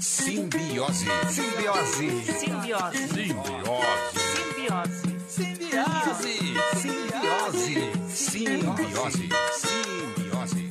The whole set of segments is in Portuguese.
Simbiose. Simbiose. Simbiose. Simbiose. Simbiose. Simbiose. Simbiose. Simbiose. Simbiose.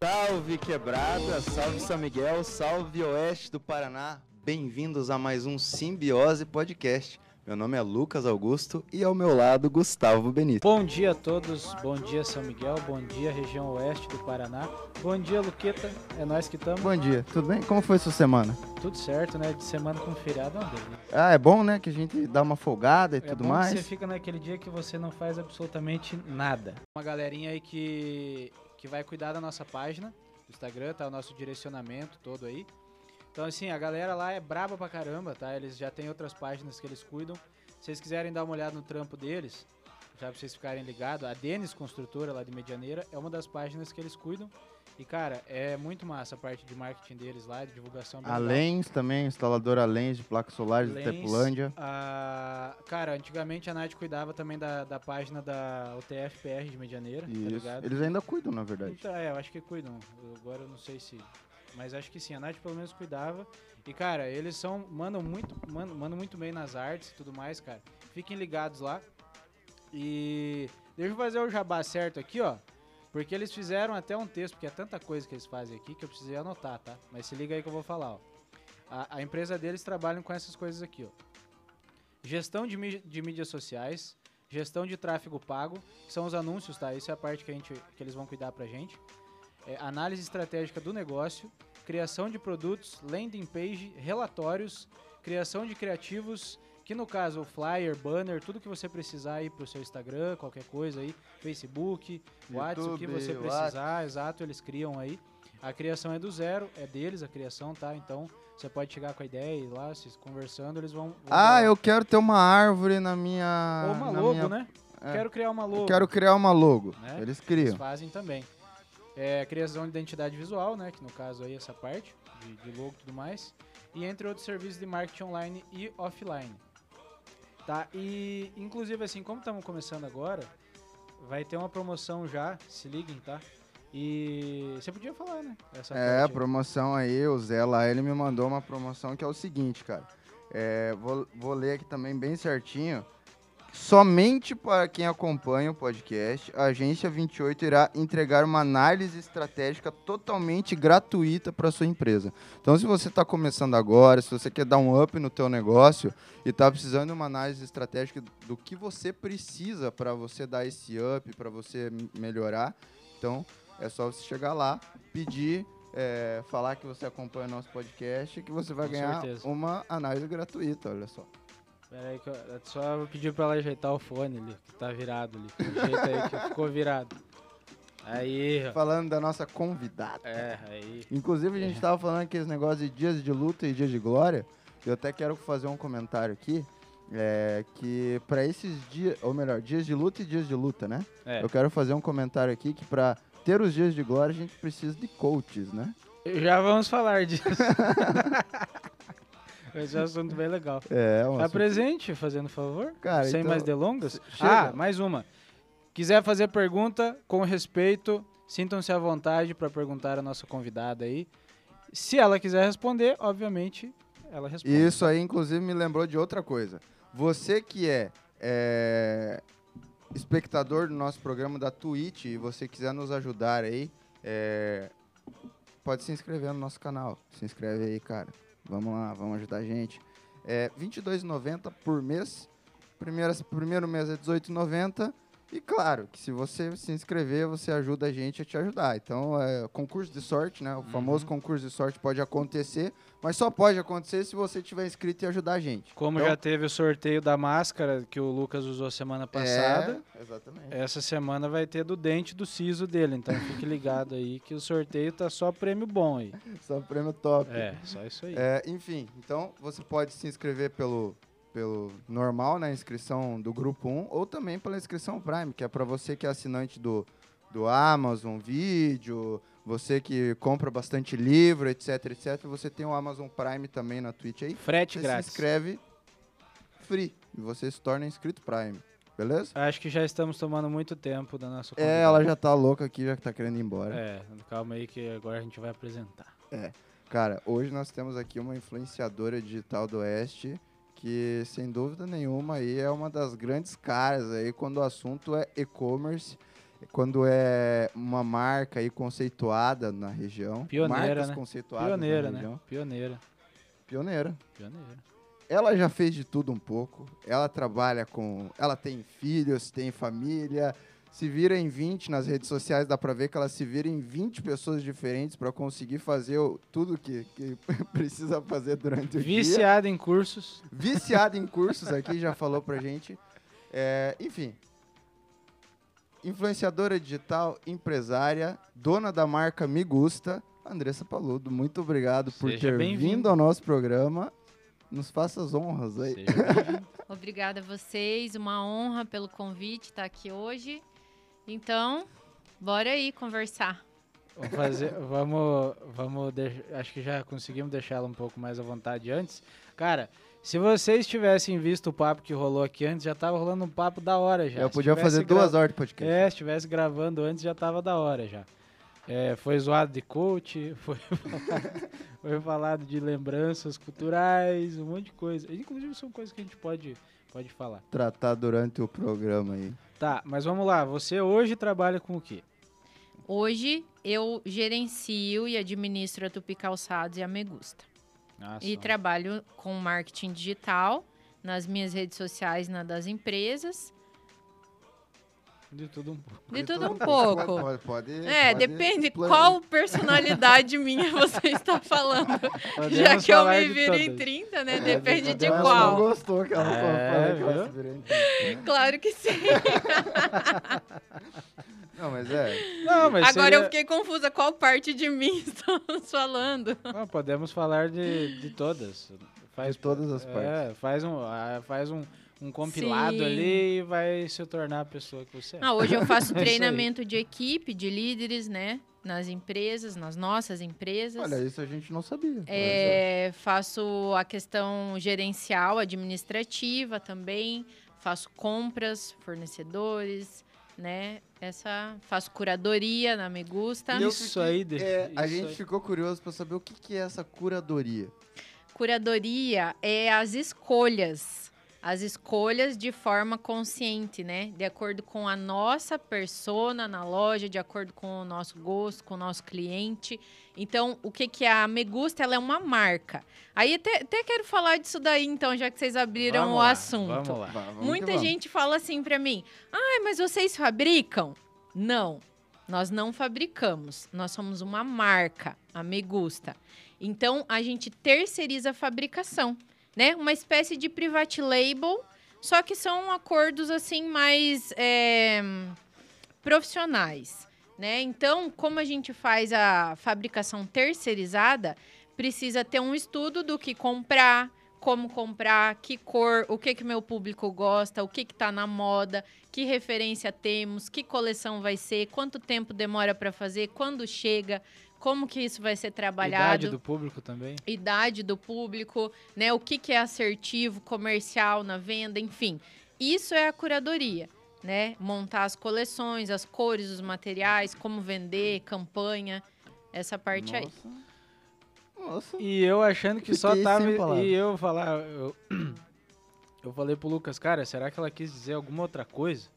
Salve quebrada, salve São Miguel, salve Oeste do Paraná. Bem-vindos a mais um Simbiose Podcast. Meu nome é Lucas Augusto e ao meu lado Gustavo Benito. Bom dia a todos, bom dia São Miguel, bom dia região oeste do Paraná, bom dia Luqueta, é nós que estamos, Bom dia, tudo bem? Como foi sua semana? tudo certo, né? De semana com feriado deu, né? Ah, é bom, né? Que a gente dá uma folgada e É tudo bom mais. que você fica naquele dia que você não faz absolutamente nada. Uma galerinha aí que, que vai cuidar da nossa página do Instagram, tá o nosso direcionamento todo aí. Então assim, a galera lá é braba pra caramba, tá? Eles já têm outras páginas que eles cuidam. Se vocês quiserem dar uma olhada no trampo deles, já pra vocês ficarem ligados, a Denis Construtora lá de Medianeira é uma das páginas que eles cuidam. E cara, é muito massa a parte de marketing deles lá, de divulgação A. Lens também, instaladora Lens de placas solares de Lens, Tepulândia. a- cara, antigamente a Nath cuidava também da, da página da UTF-PR de Medianeira, tá Isso. ligado? Eles ainda cuidam, na verdade. Então, é, eu acho que cuidam. Agora eu não sei se. Mas acho que sim, a Nath pelo menos cuidava. E, cara, eles são. Mandam muito, mandam, mandam muito bem nas artes e tudo mais, cara. Fiquem ligados lá. E deixa eu fazer o jabá certo aqui, ó. Porque eles fizeram até um texto, porque é tanta coisa que eles fazem aqui que eu precisei anotar, tá? Mas se liga aí que eu vou falar, ó. A, a empresa deles trabalham com essas coisas aqui, ó. Gestão de, mí- de mídias sociais, gestão de tráfego pago, que são os anúncios, tá? Isso é a parte que, a gente, que eles vão cuidar pra gente. É, análise estratégica do negócio, criação de produtos, landing page, relatórios, criação de criativos, que no caso o flyer, banner, tudo que você precisar aí pro seu Instagram, qualquer coisa aí, Facebook, WhatsApp, o que você precisar, exato, eles criam aí. A criação é do zero, é deles a criação, tá? Então você pode chegar com a ideia e ir lá, vocês conversando, eles vão. vão Ah, dar- eu quero ter uma árvore na minha. Ou uma logo, minha- né? é. Quero criar uma logo. Eu quero criar uma logo. Né? Eles Eles criam. fazem também. É, criação de identidade visual, né? Que no caso aí essa parte de, de logo e tudo mais. E entre outros serviços de marketing online e offline. Tá? E inclusive assim, como estamos começando agora, vai ter uma promoção já, se liguem, tá? E você podia falar, né? Essa É, a promoção aí, o Zé lá, ele me mandou uma promoção que é o seguinte, cara. É, vou, vou ler aqui também bem certinho. Somente para quem acompanha o podcast, a Agência 28 irá entregar uma análise estratégica totalmente gratuita para sua empresa. Então, se você está começando agora, se você quer dar um up no teu negócio e está precisando de uma análise estratégica do que você precisa para você dar esse up, para você melhorar, então é só você chegar lá, pedir, é, falar que você acompanha o nosso podcast, que você vai Com ganhar certeza. uma análise gratuita, olha só. Pera aí que eu, é só vou pedir pra ela ajeitar o fone ali, que tá virado ali. Ajeita aí que ficou virado. Aí, ó. Falando da nossa convidada. É, aí. Inclusive, a gente estava falando aqueles negócios de dias de luta e dias de glória. Eu até quero fazer um comentário aqui. É, que para esses dias, ou melhor, dias de luta e dias de luta, né? É. Eu quero fazer um comentário aqui que para ter os dias de glória a gente precisa de coaches, né? Já vamos falar disso. Esse é um assunto bem legal. É, um Tá assunto- presente, fazendo favor? Cara, Sem então, mais delongas? chega. Ah, mais uma. Quiser fazer pergunta, com respeito, sintam-se à vontade para perguntar a nossa convidada aí. Se ela quiser responder, obviamente, ela responde. Isso aí, inclusive, me lembrou de outra coisa. Você que é, é, espectador do nosso programa da Twitch e você quiser nos ajudar aí, é, pode se inscrever no nosso canal. Se inscreve aí, cara. Vamos lá, vamos ajudar a gente. É R$ 22,90 por mês. Primeira, primeiro mês é R$ 18,90. E claro, que se você se inscrever, você ajuda a gente a te ajudar. Então, é concurso de sorte, né? O famoso concurso de sorte pode acontecer, mas só pode acontecer se você tiver inscrito e ajudar a gente. Como Então, já teve o sorteio da máscara que o Lucas usou semana passada, É, exatamente. essa semana vai ter do dente do siso dele. Então fique ligado aí que o sorteio tá só prêmio bom aí. Só prêmio top. É, só isso aí. É, enfim, então você pode se inscrever pelo, pelo normal, na inscrição do grupo 1, ou também pela inscrição Prime, que é para você que é assinante do, do Amazon Vídeo, você que compra bastante livro, etc, etc, você tem o Amazon Prime também na Twitch aí. Frete Você grátis. se inscreve free e você se torna inscrito Prime. beleza? Acho que já estamos tomando muito tempo da nossa É, ela já tá louca aqui, já que tá querendo ir embora. É, calma aí que agora a gente vai apresentar. Cara, hoje nós temos aqui uma influenciadora digital do Oeste que, sem dúvida nenhuma, aí é uma das grandes caras aí quando o assunto é e-commerce, quando é uma marca aí conceituada na região. Pioneira, Marcas né? conceituadas Pioneira, na né? região. Pioneira. Pioneira. Pioneira. Ela já fez de tudo um pouco. Ela trabalha com. Ela tem filhos, tem família. Se vira em 20 nas redes sociais, dá pra ver que ela se vira em 20 pessoas diferentes pra conseguir fazer o- tudo que, que precisa fazer durante o dia. Viciado em cursos. Viciada em cursos aqui, já falou pra gente. É, enfim. Influenciadora digital, empresária, dona da marca Me Gusta, Andressa Paludo. Muito obrigado por Seja ter bem-vindo. vindo ao nosso programa. Nos faça as honras aí. Obrigada a vocês, uma honra pelo convite estar aqui hoje. Então, bora aí conversar. Vamos fazer, vamos, vamos, acho que já conseguimos deixá-la um pouco mais à vontade antes. Cara, se vocês tivessem visto o papo que rolou aqui antes, já tava rolando um papo da hora já. Eu Se podia fazer gra- duas horas de podcast. É, se estivesse gravando antes já tava da hora já. É, foi zoado de coach, foi falado, foi falado de lembranças culturais, um monte de coisa. Inclusive são coisas que a gente pode, pode falar. Tratar durante o programa aí. Tá, mas vamos lá. Você hoje trabalha com o quê? Hoje eu gerencio e administro a Tupi Calçados e a Megusta. Nossa, E trabalho com marketing digital nas minhas redes sociais, na das empresas. De tudo um pouco. De tudo um Então, pouco. Pode, pode, É, pode depende qual personalidade minha você está falando. Já Podemos que eu me viro em todas. 30, né? É, Depende de ela qual. não gostou que ela É, falou que ela se virou em- Claro que sim. Não, mas é. Não, mas Agora seria- eu fiquei confusa qual parte de mim estamos falando. Não, podemos falar de, de todas. Faz, De todas as é, partes. Faz um, ah, faz um, um compilado Sim. ali e vai se tornar a pessoa que você é. Ah, hoje eu faço É treinamento de equipe, de líderes, né? Nas empresas, nas nossas empresas. Olha, isso a gente não sabia. É, faço a questão gerencial, administrativa também. Faço compras, fornecedores, né? Essa faço curadoria na Me Gusta. E eu Isso fiquei- aí, de- É, a isso gente aí. ficou curioso pra saber o que, que é essa curadoria. Curadoria é as escolhas. As escolhas de forma consciente, né? De acordo com a nossa persona na loja, de acordo com o nosso gosto, com o nosso cliente. Então, o que, que é a Megusta? Ela é uma marca. Aí até, até quero falar disso daí, então, já que vocês abriram Vamos o lá, assunto. Vamos lá. Vamos Muita vamos. gente fala assim pra mim: "Ai, mas vocês fabricam?" Não. Nós não fabricamos. Nós somos uma marca, a Megusta. Então a gente terceiriza a fabricação, né? Uma espécie de private label, só que são acordos assim mais é, profissionais, né? Então, como a gente faz a fabricação terceirizada, precisa ter um estudo do que comprar, como comprar, que cor, o que que meu público gosta, o que que tá na moda, que referência temos, que coleção vai ser, quanto tempo demora para fazer, quando chega, como que isso vai ser trabalhado Idade do público também. idade do público, né? O que, que é assertivo, comercial na venda, enfim. Isso é a curadoria, né? Montar as coleções, as cores, os materiais, como vender, campanha, essa parte aí. Nossa. Nossa. E eu achando que só tava. E eu falar. Eu, eu falei pro Lucas, cara, será que ela quis dizer alguma outra coisa?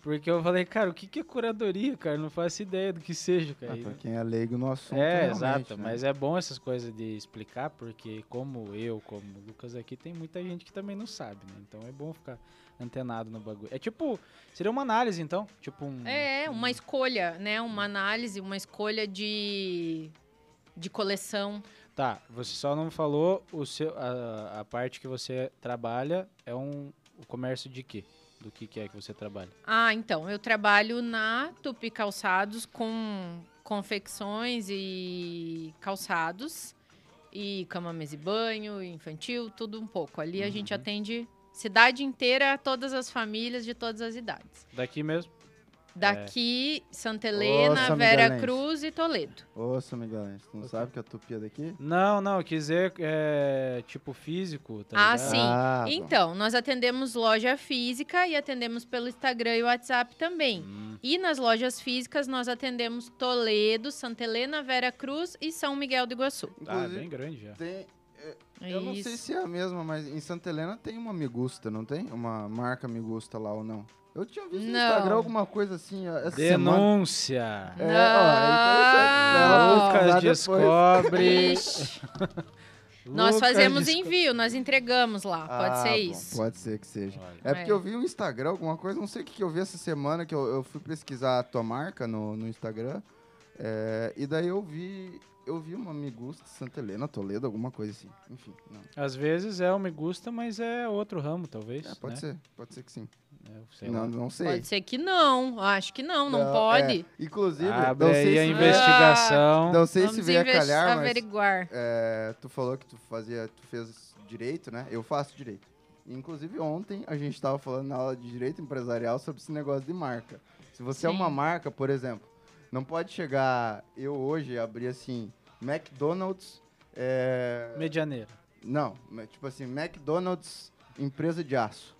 Porque eu falei, cara, o que, que é curadoria, cara? Não faço ideia do que seja, cara. Ah, pra quem é leigo no assunto. É, exato. né? Mas é bom essas coisas de explicar, porque como eu, como o Lucas aqui, tem muita gente que também não sabe, né? Então é bom ficar antenado no bagulho. É tipo, seria uma análise, então? Tipo um... É, uma escolha, né? Uma análise, uma escolha de, de coleção. Tá, você só não falou o seu, a, a parte que você trabalha é um o comércio de quê? Do que, que é que você trabalha? Ah, então, eu trabalho na Tupi Calçados com confecções e calçados e cama, mesa e banho, infantil, tudo um pouco. Ali a gente Uhum. atende cidade inteira, todas as famílias de todas as idades. Daqui mesmo? Daqui, Santa Helena, Vera Miguelense. Cruz e Toledo. Ô, São Miguelense, tu não sabe que a tupi é daqui? Não, não, quiser é, tipo físico, tá Ah, ligado? sim. Ah, bom. Então, nós atendemos loja física e atendemos pelo Instagram e WhatsApp também. Hum, E nas lojas físicas nós atendemos Toledo, Santa Helena, Vera Cruz e São Miguel do Iguaçu. tá, Inclusive, bem grande já. tem, eu não sei se é a mesma, mas em Santa Helena tem uma Migusta, não tem? Uma marca Migusta lá ou não? Eu tinha visto no Não. Instagram alguma coisa assim ó, essa semana. Denúncia! É, ó, Não. então isso aí, vai lá Lucas depois. descobre. Ixi, nós Lucas fazemos desco- envio, nós entregamos lá. Pode Ah, ser bom, isso. Pode ser que seja. Olha. É porque É. eu vi um Instagram, alguma coisa, não sei o que, que eu vi essa semana, que eu, eu fui pesquisar a tua marca no, no Instagram. é, e daí eu vi. Eu vi uma Migusta Santa Helena, Toledo, alguma coisa assim. Enfim, não. Às vezes é o me gusta, mas é outro ramo, talvez. É, pode né? ser, pode ser que sim. É, sei Não, lá. não sei. Pode ser que não. Acho que não, não, Não, pode. é, inclusive, Abre não aí sei a se investigação. Não sei se Vamos veio a calhar, mas averiguar. é, tu falou que tu fazia, tu fez direito, né? Eu faço direito. Inclusive ontem a gente estava falando na aula de direito empresarial sobre esse negócio de marca. Se você é Sim. uma marca, por exemplo, não pode chegar eu hoje abrir assim McDonald's, é, Medianeira. não, mas tipo assim McDonald's empresa de aço.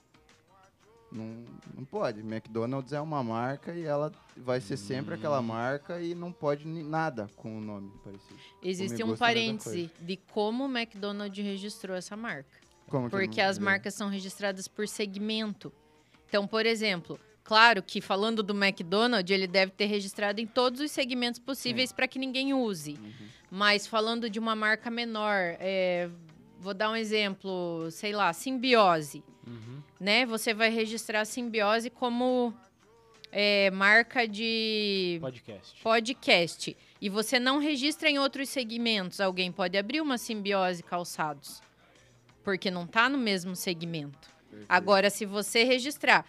Não, não pode. McDonald's é uma marca e ela vai ser sempre aquela marca e não pode nada com o nome parecido. Existe um é parêntese de como o McDonald's registrou essa marca. Como Porque as sei? marcas são registradas por segmento. Então, por exemplo, claro que falando do McDonald's, ele deve ter registrado em todos os segmentos possíveis para que ninguém use. Uhum. Mas falando de uma marca menor, é, vou dar um exemplo, sei lá, Simbiose. Né? Você vai registrar a Simbiose como é, marca de Podcast. podcast e você não registra em outros segmentos, alguém pode abrir uma simbiose calçados, porque não está no mesmo segmento. Perfeito. Agora, se você registrar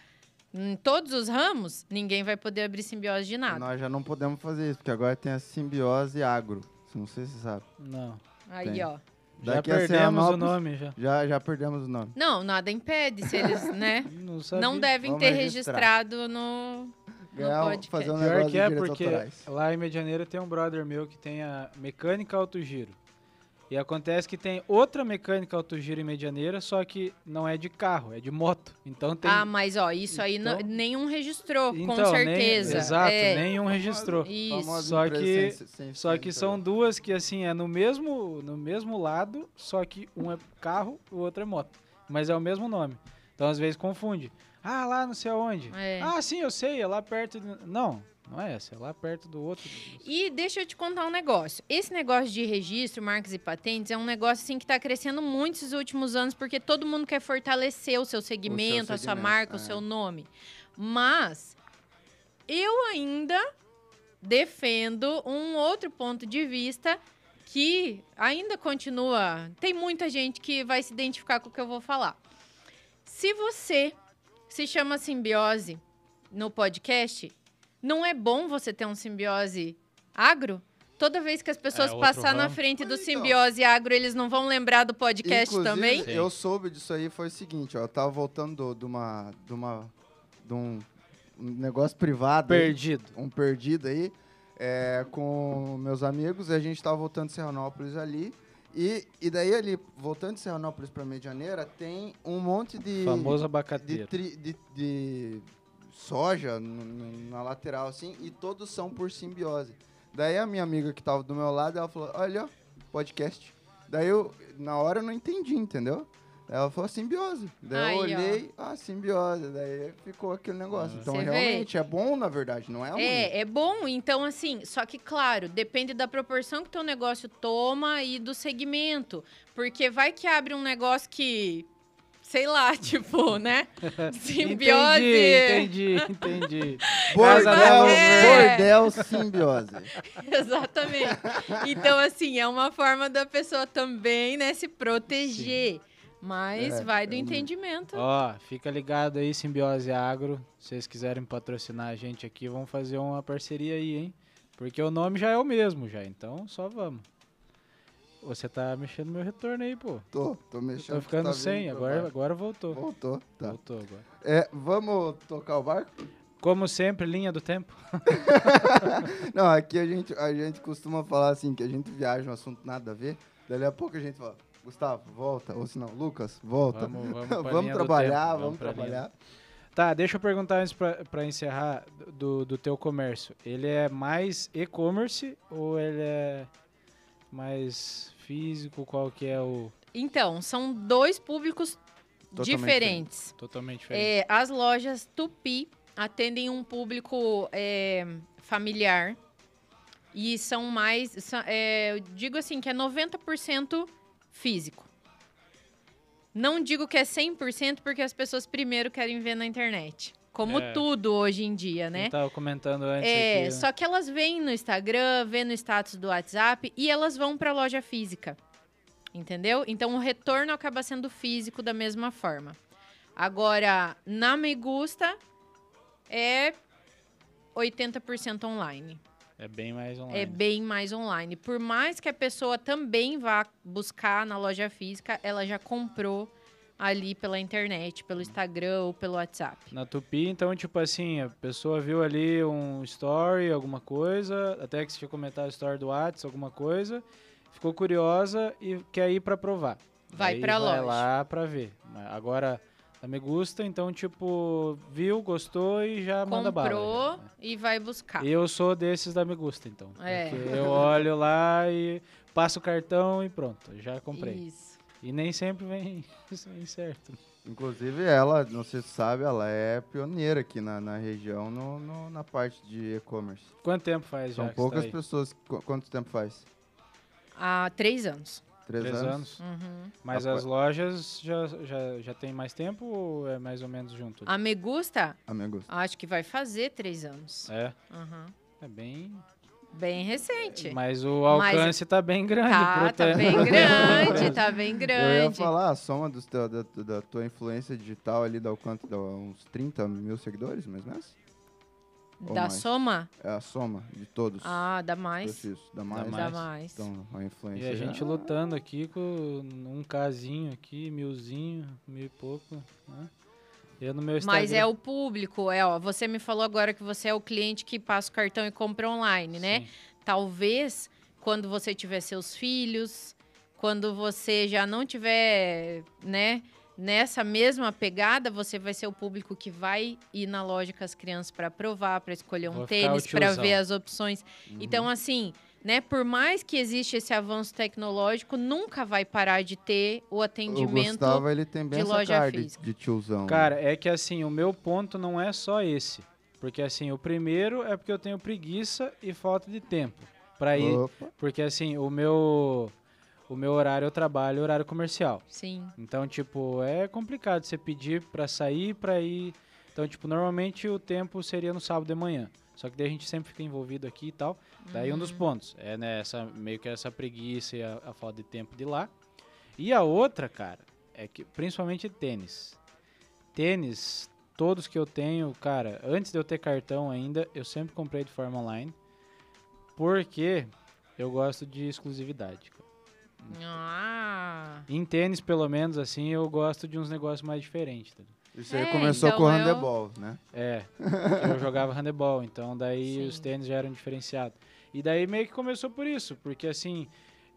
em todos os ramos, ninguém vai poder abrir simbiose de nada. Nós já não podemos fazer isso, porque agora tem a simbiose agro. Não sei se você sabe. Não. Aí, tem. ó. Já Daqui a perdemos o nome já. Já, já perdemos o nome. Não, nada impede se eles, né? Não, não devem Vamos ter registrar. registrado no, Ganhar, um- podcast. fazer um Pior que é porque autorais. lá em Medianeira tem um brother meu que tem a mecânica autogiro. E acontece que tem outra mecânica autogiro em Medianeira, só que não é de carro, é de moto. Então tem. Ah, mas ó, isso aí Então- nenhum registrou, então, com nem- certeza. exato, é, nenhum registrou. Isso. Só que- sem- sem Só que são duas que assim é no mesmo no mesmo lado, só que um é carro, o outro é moto, mas é o mesmo nome. Então às vezes confunde. Ah, lá não sei aonde. É. Ah, sim, eu sei, é lá perto. de- Não, não é essa, é lá perto do outro. E deixa eu te contar um negócio. Esse negócio de registro, marcas e patentes é um negócio assim que está crescendo muito esses últimos anos, porque todo mundo quer fortalecer o seu segmento, a sua segmento, marca, é. o seu nome. Mas eu ainda defendo um outro ponto de vista que ainda continua. Tem muita gente que vai se identificar com o que eu vou falar. Se você se chama simbiose no podcast, não é bom você ter um simbiose agro? Toda vez que as pessoas É, passar na ramo. frente do então- simbiose agro, eles não vão lembrar do podcast Inclusive, também? Sim. Eu soube disso aí, foi o seguinte, ó. Eu tava voltando do- de uma. de uma. de um, um negócio privado. aí, Perdido. um perdido aí. é, com meus amigos, e a gente tava voltando de Serranópolis ali. E, e daí ali, voltando de Serranópolis pra Medianeira, tem um monte de. Famoso de, abacateiro. tri- de, de soja na lateral, assim, e todos são por simbiose. Daí a minha amiga que tava do meu lado, ela falou, olha, ó, podcast. Daí eu, na hora eu não entendi, entendeu? Ela falou simbiose. Daí Aí, eu ó. olhei, ah, simbiose. Daí ficou aquele negócio. Então Você vê? realmente é bom, na verdade, não é ruim. É, é bom, então assim, só que claro, depende da proporção que teu negócio toma e do segmento. Porque vai que abre um negócio que, sei lá, tipo, né? Simbiose. Entendi, entendi, entendi. Bordel, É. bordel simbiose. Exatamente. Então, assim, é uma forma da pessoa também, né, se proteger. Mas É, vai do entendimento. Ó, fica ligado aí, Simbiose Agro. Se vocês quiserem patrocinar a gente aqui, vamos fazer uma parceria aí, hein? Porque o nome já é o mesmo já, então só vamos. Você tá mexendo no meu retorno aí, pô. Tô, tô mexendo. Tô ficando tá sem, agora, agora voltou. Voltou, tá. Voltou agora. É, vamos tocar o barco? Como sempre, linha do tempo. Não, aqui a gente, a gente costuma falar assim, que a gente viaja um assunto nada a ver. Dali a pouco a gente fala, Gustavo, volta. Ou se não, Lucas, volta. Vamos, vamos, Vamos trabalhar, tempo, vamos pra linha. trabalhar. Tá, deixa eu perguntar antes pra, pra encerrar do, do teu comércio. Ele é mais e-commerce ou ele é mais físico? Qual que é o Então, são dois públicos Totalmente diferentes. totalmente diferente? É, as lojas Tupi atendem um público é, familiar e são mais, são- é, eu digo assim, que é 90% físico. Não digo que é 100% porque as pessoas primeiro querem ver na internet. Como É. tudo hoje em dia, né? Eu tava comentando antes É, aqui. né? só que elas vêm no Instagram, vêm no status do WhatsApp e elas vão para a loja física. Entendeu? Então o retorno acaba sendo físico da mesma forma. Agora, na Me Gusta é 80% online. É bem mais online. É bem mais online. Por mais que a pessoa também vá buscar na loja física, ela já comprou ali pela internet, pelo Instagram ou pelo WhatsApp. Na Tupi, então, tipo assim, a pessoa viu ali um story, alguma coisa, até que você tinha comentado a story do WhatsApp, alguma coisa, ficou curiosa e quer ir pra provar. Vai Aí pra vai loja. lá pra ver. Agora, a Me Gusta, então, tipo, viu, gostou e já manda bala. Comprou né? e vai buscar. Eu sou desses da Me Gusta, então. É. Eu olho lá e passo o cartão e pronto, já comprei. Isso. E nem sempre vem, vem certo. Inclusive ela, não sei se sabe, ela é pioneira aqui na, na região no, no- na parte de e-commerce. Quanto tempo faz já São poucas tá pessoas. Qu- quanto tempo faz? Há três anos. Três, Três anos? anos. Uhum. Mas Ah, as lojas já, já, já tem mais tempo ou é mais ou menos junto? A Me Gusta, A gosto. acho que vai fazer três anos. É, Uhum. é bem... Bem recente. Mas o alcance tá bem grande. Tá, pro tá bem grande, tá bem Eu ia grande. falar, a soma dos teu- da, da tua influência digital ali dá o quanto? Dá uns 30 mil seguidores, mais ou menos? Da mais? soma? É a soma de todos. Ah, dá mais. perfis. Dá mais? mais. Dá mais. Então, a influência. E a já- gente lutando aqui com um casinho aqui, milzinho, mil e pouco. Né? Eu no meu Instagram... Mas é o público, é, ó, você me falou agora que você é o cliente que passa o cartão e compra online, né? Sim. Talvez quando você tiver seus filhos, quando você já não tiver, né, nessa mesma pegada, você vai ser o público que vai ir na loja com as crianças para provar, para escolher um Vou tênis, para ver as opções. Uhum. Então, assim, né, por mais que exista esse avanço tecnológico, nunca vai parar de ter o O atendimento. Gustavo, ele tem bem de loja cara física. de tiozão. Cara, é que assim, o meu ponto não é só esse. Porque assim, o primeiro é porque eu tenho preguiça e falta de tempo pra ir. Opa. Porque assim, o meu o meu horário eu trabalho horário comercial. Sim. Então, tipo, é complicado você pedir pra sair, pra ir. Então, tipo, normalmente o tempo seria no sábado de manhã. Só que daí a gente sempre fica envolvido aqui e tal. Daí um dos pontos é né, essa, meio que essa preguiça e a, a falta de tempo de lá. E a outra, cara, é que principalmente tênis. Tênis, todos que eu tenho, cara, antes de eu ter cartão ainda, eu sempre comprei de forma online. Porque eu gosto de exclusividade. Ah. Em tênis, pelo menos, assim, eu gosto de uns negócios mais diferentes. tá? Isso aí É, começou então com o eu- handebol, né? É, eu jogava handebol, então daí Sim. os tênis já eram diferenciados. E daí meio que começou por isso, porque assim,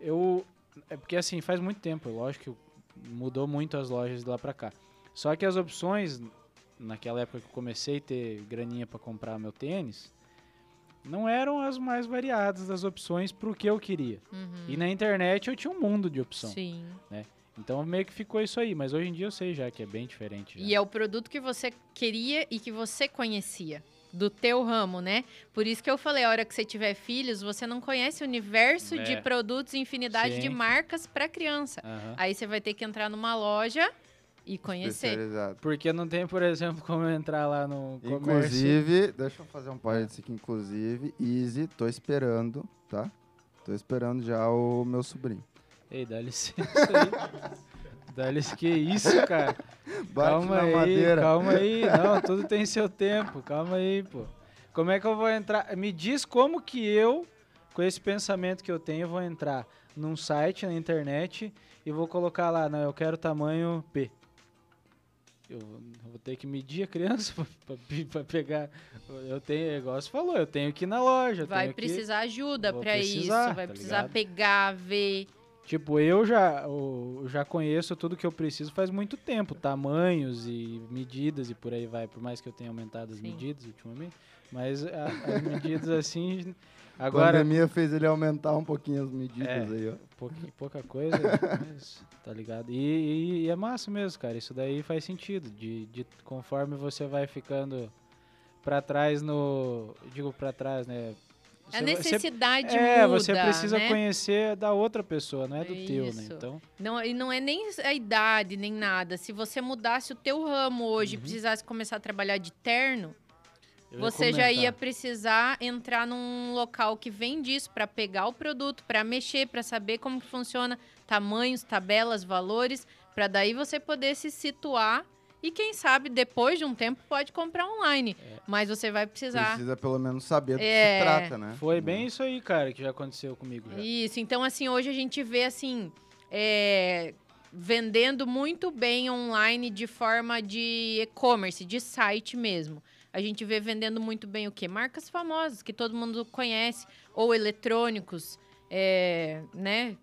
eu... É porque assim, faz muito tempo, lógico que mudou muito as lojas de lá pra cá. Só que as opções, naquela época que eu comecei a ter graninha pra comprar meu tênis, não eram as mais variadas das opções pro que eu queria. Uhum. E na internet eu tinha um mundo de opção. Sim. Então meio que ficou isso aí, mas hoje em dia eu sei já que é bem diferente. já. E é o produto que você queria e que você conhecia. Do teu ramo, né? Por isso que eu falei, a hora que você tiver filhos, você não conhece o universo de É. produtos e infinidade de Sim. marcas para criança. Aham. Aí você vai ter que entrar numa loja e conhecer. Porque não tem, por exemplo, como entrar lá no comércio. Inclusive, deixa eu fazer um parênteses aqui. Inclusive, Easy, tô esperando, tá? Tô esperando já o meu sobrinho. Ei, dá licença aí. dá licença. Que isso, cara? Bate calma na aí, madeira. calma aí. Não, tudo tem seu tempo. Calma aí, pô. Como é que eu vou entrar? Me diz como que eu, com esse pensamento que eu tenho, vou entrar num site na internet e vou colocar lá, não, eu quero tamanho P. eu vou ter que medir a criança pra, pra pe- pra pegar. Eu tenho, igual você falou, eu tenho que ir na loja. Vai tenho que- precisar ajuda pra isso. precisar, Vai tá precisar ligado? pegar, ver. Tipo, eu já, eu já conheço tudo que eu preciso faz muito tempo. Tamanhos e medidas e por aí vai. Por mais que eu tenha aumentado as Sim. medidas ultimamente. Mas a- as medidas assim. A Agora, pandemia fez ele aumentar um pouquinho as medidas É. aí, ó. pouca, pouca coisa, mas, tá ligado? E, e- e é massa mesmo, cara. Isso daí faz sentido. De, de conforme você vai ficando pra trás no. Digo pra trás, né? A Você você- necessidade é, muda, você precisa né? conhecer da outra pessoa, não é do teu, né? Isso. Então, Não, e não é nem a idade, nem nada. Se você mudasse o teu ramo hoje e Uhum. precisasse começar a trabalhar de terno, você já ia comentar. precisar entrar num local que vende isso para pegar o produto, para mexer, para saber como que funciona, tamanhos, tabelas, valores, para daí você poder se situar e quem sabe depois de um tempo pode comprar online. É. Mas você vai precisar Precisa pelo menos saber do que É. se trata, né? Foi bem isso aí, cara, que já aconteceu comigo. Já. Isso, então assim, hoje a gente vê assim, é, vendendo muito bem online de forma de e-commerce, de site mesmo. A gente vê vendendo muito bem o quê? Marcas famosas, que todo mundo conhece, ou eletrônicos, é, né?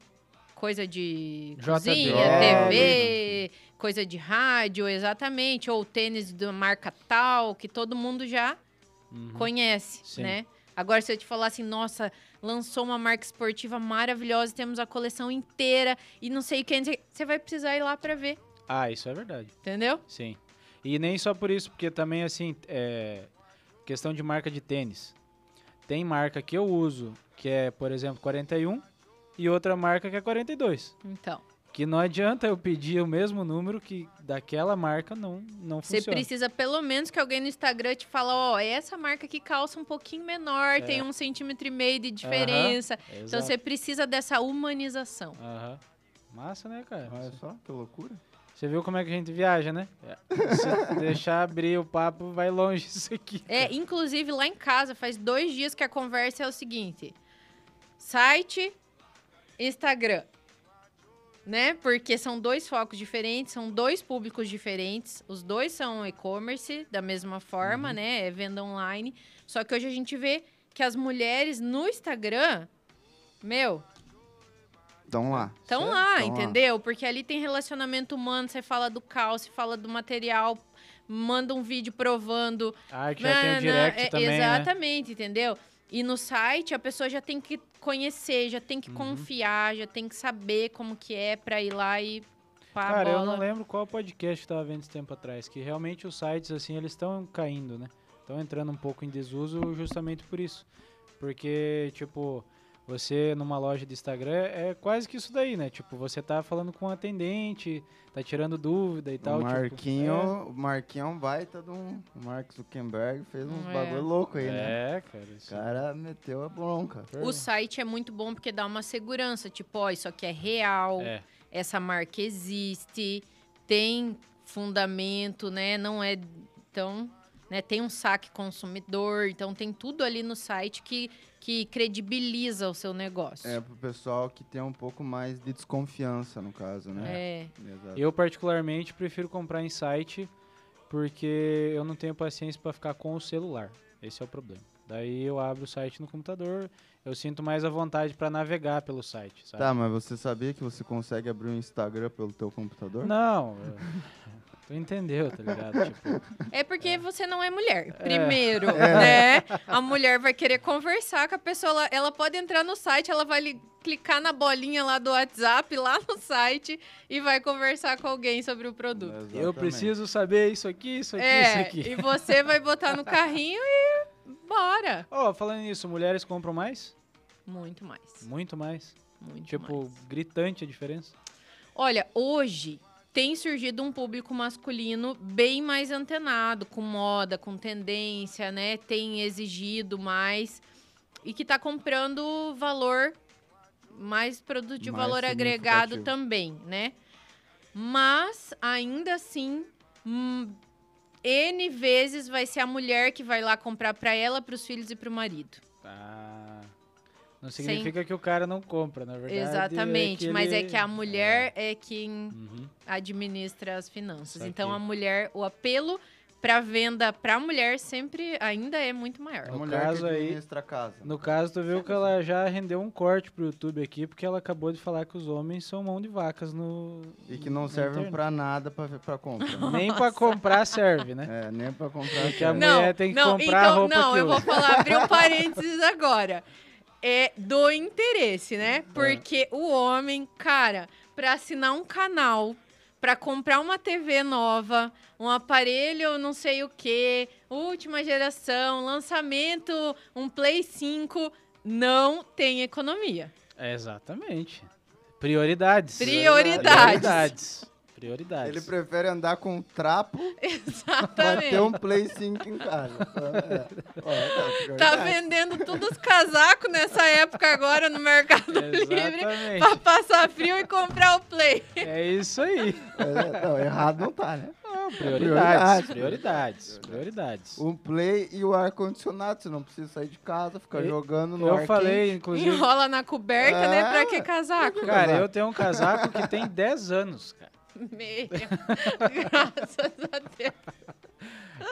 Coisa de JBL, cozinha, TV, coisa de rádio, exatamente, ou tênis da marca tal, que todo mundo já Uhum. conhece, Sim. né? Agora, se eu te falar assim, nossa, lançou uma marca esportiva maravilhosa, temos a coleção inteira e não sei o que, não sei- você vai precisar ir lá pra ver, Ah, isso é verdade. entendeu? Sim. E nem só por isso, porque também, assim, é. Questão de marca de tênis. Tem marca que eu uso, que é, por exemplo, 41, e outra marca que é 42. Então, Que não adianta eu pedir o mesmo número que daquela marca não, não você funciona. precisa pelo menos que alguém no Instagram te fala, ó, essa marca que calça um pouquinho menor, tem um centímetro e meio de diferença. Então, Exato. você precisa dessa humanização. Aham. Massa, né, cara? Olha só, que loucura. Você viu como é que a gente viaja, né? Se deixar abrir o papo, vai longe isso aqui. É, inclusive lá em casa, faz dois dias que a conversa é o seguinte: site, Instagram. Né? Porque são dois focos diferentes, são dois públicos diferentes. Os dois são e-commerce, da mesma forma, né? É venda online. Só que hoje a gente vê que as mulheres no Instagram, meu, Então lá. Estão lá, Tão lá. entendeu? Porque ali tem relacionamento humano, você fala do caos, você fala do material, manda um vídeo provando. A arte já tem o direct é, também, né? Exatamente, entendeu? E no site a pessoa já tem que conhecer, já tem que Uhum. confiar, já tem que saber como que é pra ir lá e pá, Cara, eu não lembro qual podcast que tava vendo esse tempo atrás, que realmente os sites, assim, eles estão caindo, né? Estão entrando um pouco em desuso justamente por isso. Porque, tipo, você numa loja de Instagram é quase que isso daí, né? Tipo, você tá falando com um atendente, tá tirando dúvida e tal. o tipo, Marquinho, é. o Marquinho é um baita de um. O Mark Zuckerberg fez uns É. bagulho louco aí, né? É, cara. O cara meteu a bronca. O site é muito bom porque dá uma segurança, tipo, ó, isso aqui é real, É. essa marca existe, tem fundamento, né? Não é tão, né? Tem um saque consumidor, então tem tudo ali no site que, que credibiliza o seu negócio. É pro pessoal que tem um pouco mais de desconfiança, no caso, né? É. Exato. Eu, particularmente, prefiro comprar em site porque eu não tenho paciência pra ficar com o celular. Esse é o problema. Daí eu abro o site no computador, eu sinto mais a vontade pra navegar pelo site, sabe? Tá, mas você sabia que você consegue abrir um Instagram pelo teu computador? Não, tu entendeu, tá ligado? Tipo, É porque você não é mulher, É. primeiro, né? A mulher vai querer conversar com a pessoa, ela, ela pode entrar no site, ela vai li- clicar na bolinha lá do WhatsApp, lá no site, e vai conversar com alguém sobre o produto. eu Exatamente. preciso saber isso aqui, isso aqui, isso É, aqui. e você vai botar no carrinho e bora. Ó, falando nisso, mulheres compram mais? Muito mais, Muito mais. muito Tipo, mais. gritante a diferença. Olha, hoje tem surgido um público masculino bem mais antenado com moda, com tendência, né? Tem exigido mais e que tá comprando valor mais produto de Mais valor agregado também, né? Mas ainda assim, hum, N vezes vai ser a mulher que vai lá comprar para ela, para os filhos e para o marido. Ah. Não Sem- significa que o cara não compra, na verdade. Exatamente, é mas é que a mulher é quem Uhum. administra as finanças. Então a mulher, o apelo para venda para a mulher sempre ainda é muito maior. A No mulher caso que aí- administra a casa. No caso, tu viu que ela já rendeu um corte pro YouTube aqui, porque ela acabou de falar que os homens são mão de vacas no. E que não servem pra nada pra, pra compra. né? Nem pra comprar serve, né? é, nem pra comprar. Porque a mulher tem que comprar a então, roupa não, que eu vou falar, abrir um parênteses agora. É do interesse, né? Porque o homem, cara, pra assinar um canal, pra comprar uma TV nova, um aparelho não sei o que, última geração, lançamento, um Play 5, não tem economia. É, exatamente. Prioridades. Prioridades. Prioridades. Prioridades. Ele prefere andar com um trapo pra Exatamente. ter um Play 5 em casa. É. Ó, é, Tá prioridade. vendendo todos os casacos nessa época agora no Mercado Livre Exatamente. pra passar frio e comprar o Play. É isso aí. É, não, errado não tá, né? Não, Prioridades. prioridades. Prioridades. Prioridades. O Play e o ar-condicionado, você não precisa sair de casa, ficar Eu- jogando no Eu ar falei, quente. inclusive. Enrola na coberta, né? Ah. Pra que casaco? Cara, Casaco. eu tenho um casaco que tem 10 anos, cara. Meu, graças a Deus.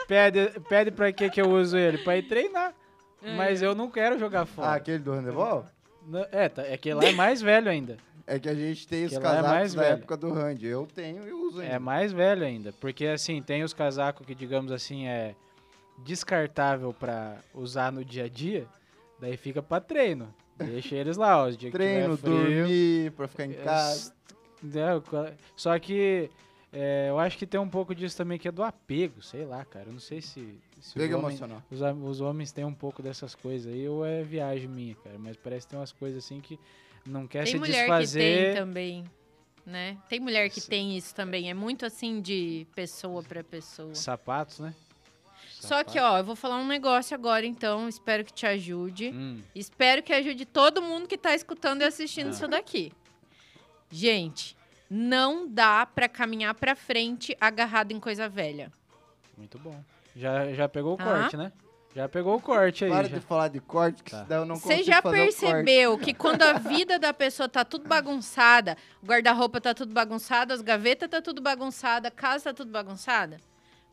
Pede, pede pra que que eu uso ele? Pra ir treinar. É. Mas eu não quero jogar Ah, fora. aquele do handebol? Não- É, tá, é que lá é mais velho ainda. É que a gente tem os é casacos mais da velho. época do hand. Eu tenho e uso ainda. É mais velho ainda. Porque assim, tem os casacos que, digamos assim, é descartável pra usar no dia a dia. Daí fica pra treino. Deixa eles lá, ó. Os dias Treino, que tiver frio, dormir, pra ficar em é, casa. Né, Só que é, eu acho que tem um pouco disso também que é do apego, sei lá, cara. Eu não sei se, se Pega os, homens, emocional. os, os homens têm um pouco dessas coisas aí, ou é viagem minha, cara. Mas parece que tem umas coisas assim que não quer Tem se mulher que tem também, né? Tem mulher que tem isso também. É muito assim de pessoa pra pessoa. Sapatos, né? Só que, ó, eu vou falar um negócio agora, então. Espero que te ajude. Hum, Espero que ajude todo mundo que tá escutando e assistindo Ah. isso daqui. Gente, não dá pra caminhar pra frente agarrado em coisa velha. muito bom. Já, já pegou o Ah. corte, né? Já pegou o corte aí. Para já. de falar de corte, que Tá. daí eu não Você consigo já fazer o corte. percebeu que quando a vida da pessoa tá tudo bagunçada, o guarda-roupa tá tudo bagunçado, as gavetas tá tudo bagunçada, a casa tá tudo bagunçada?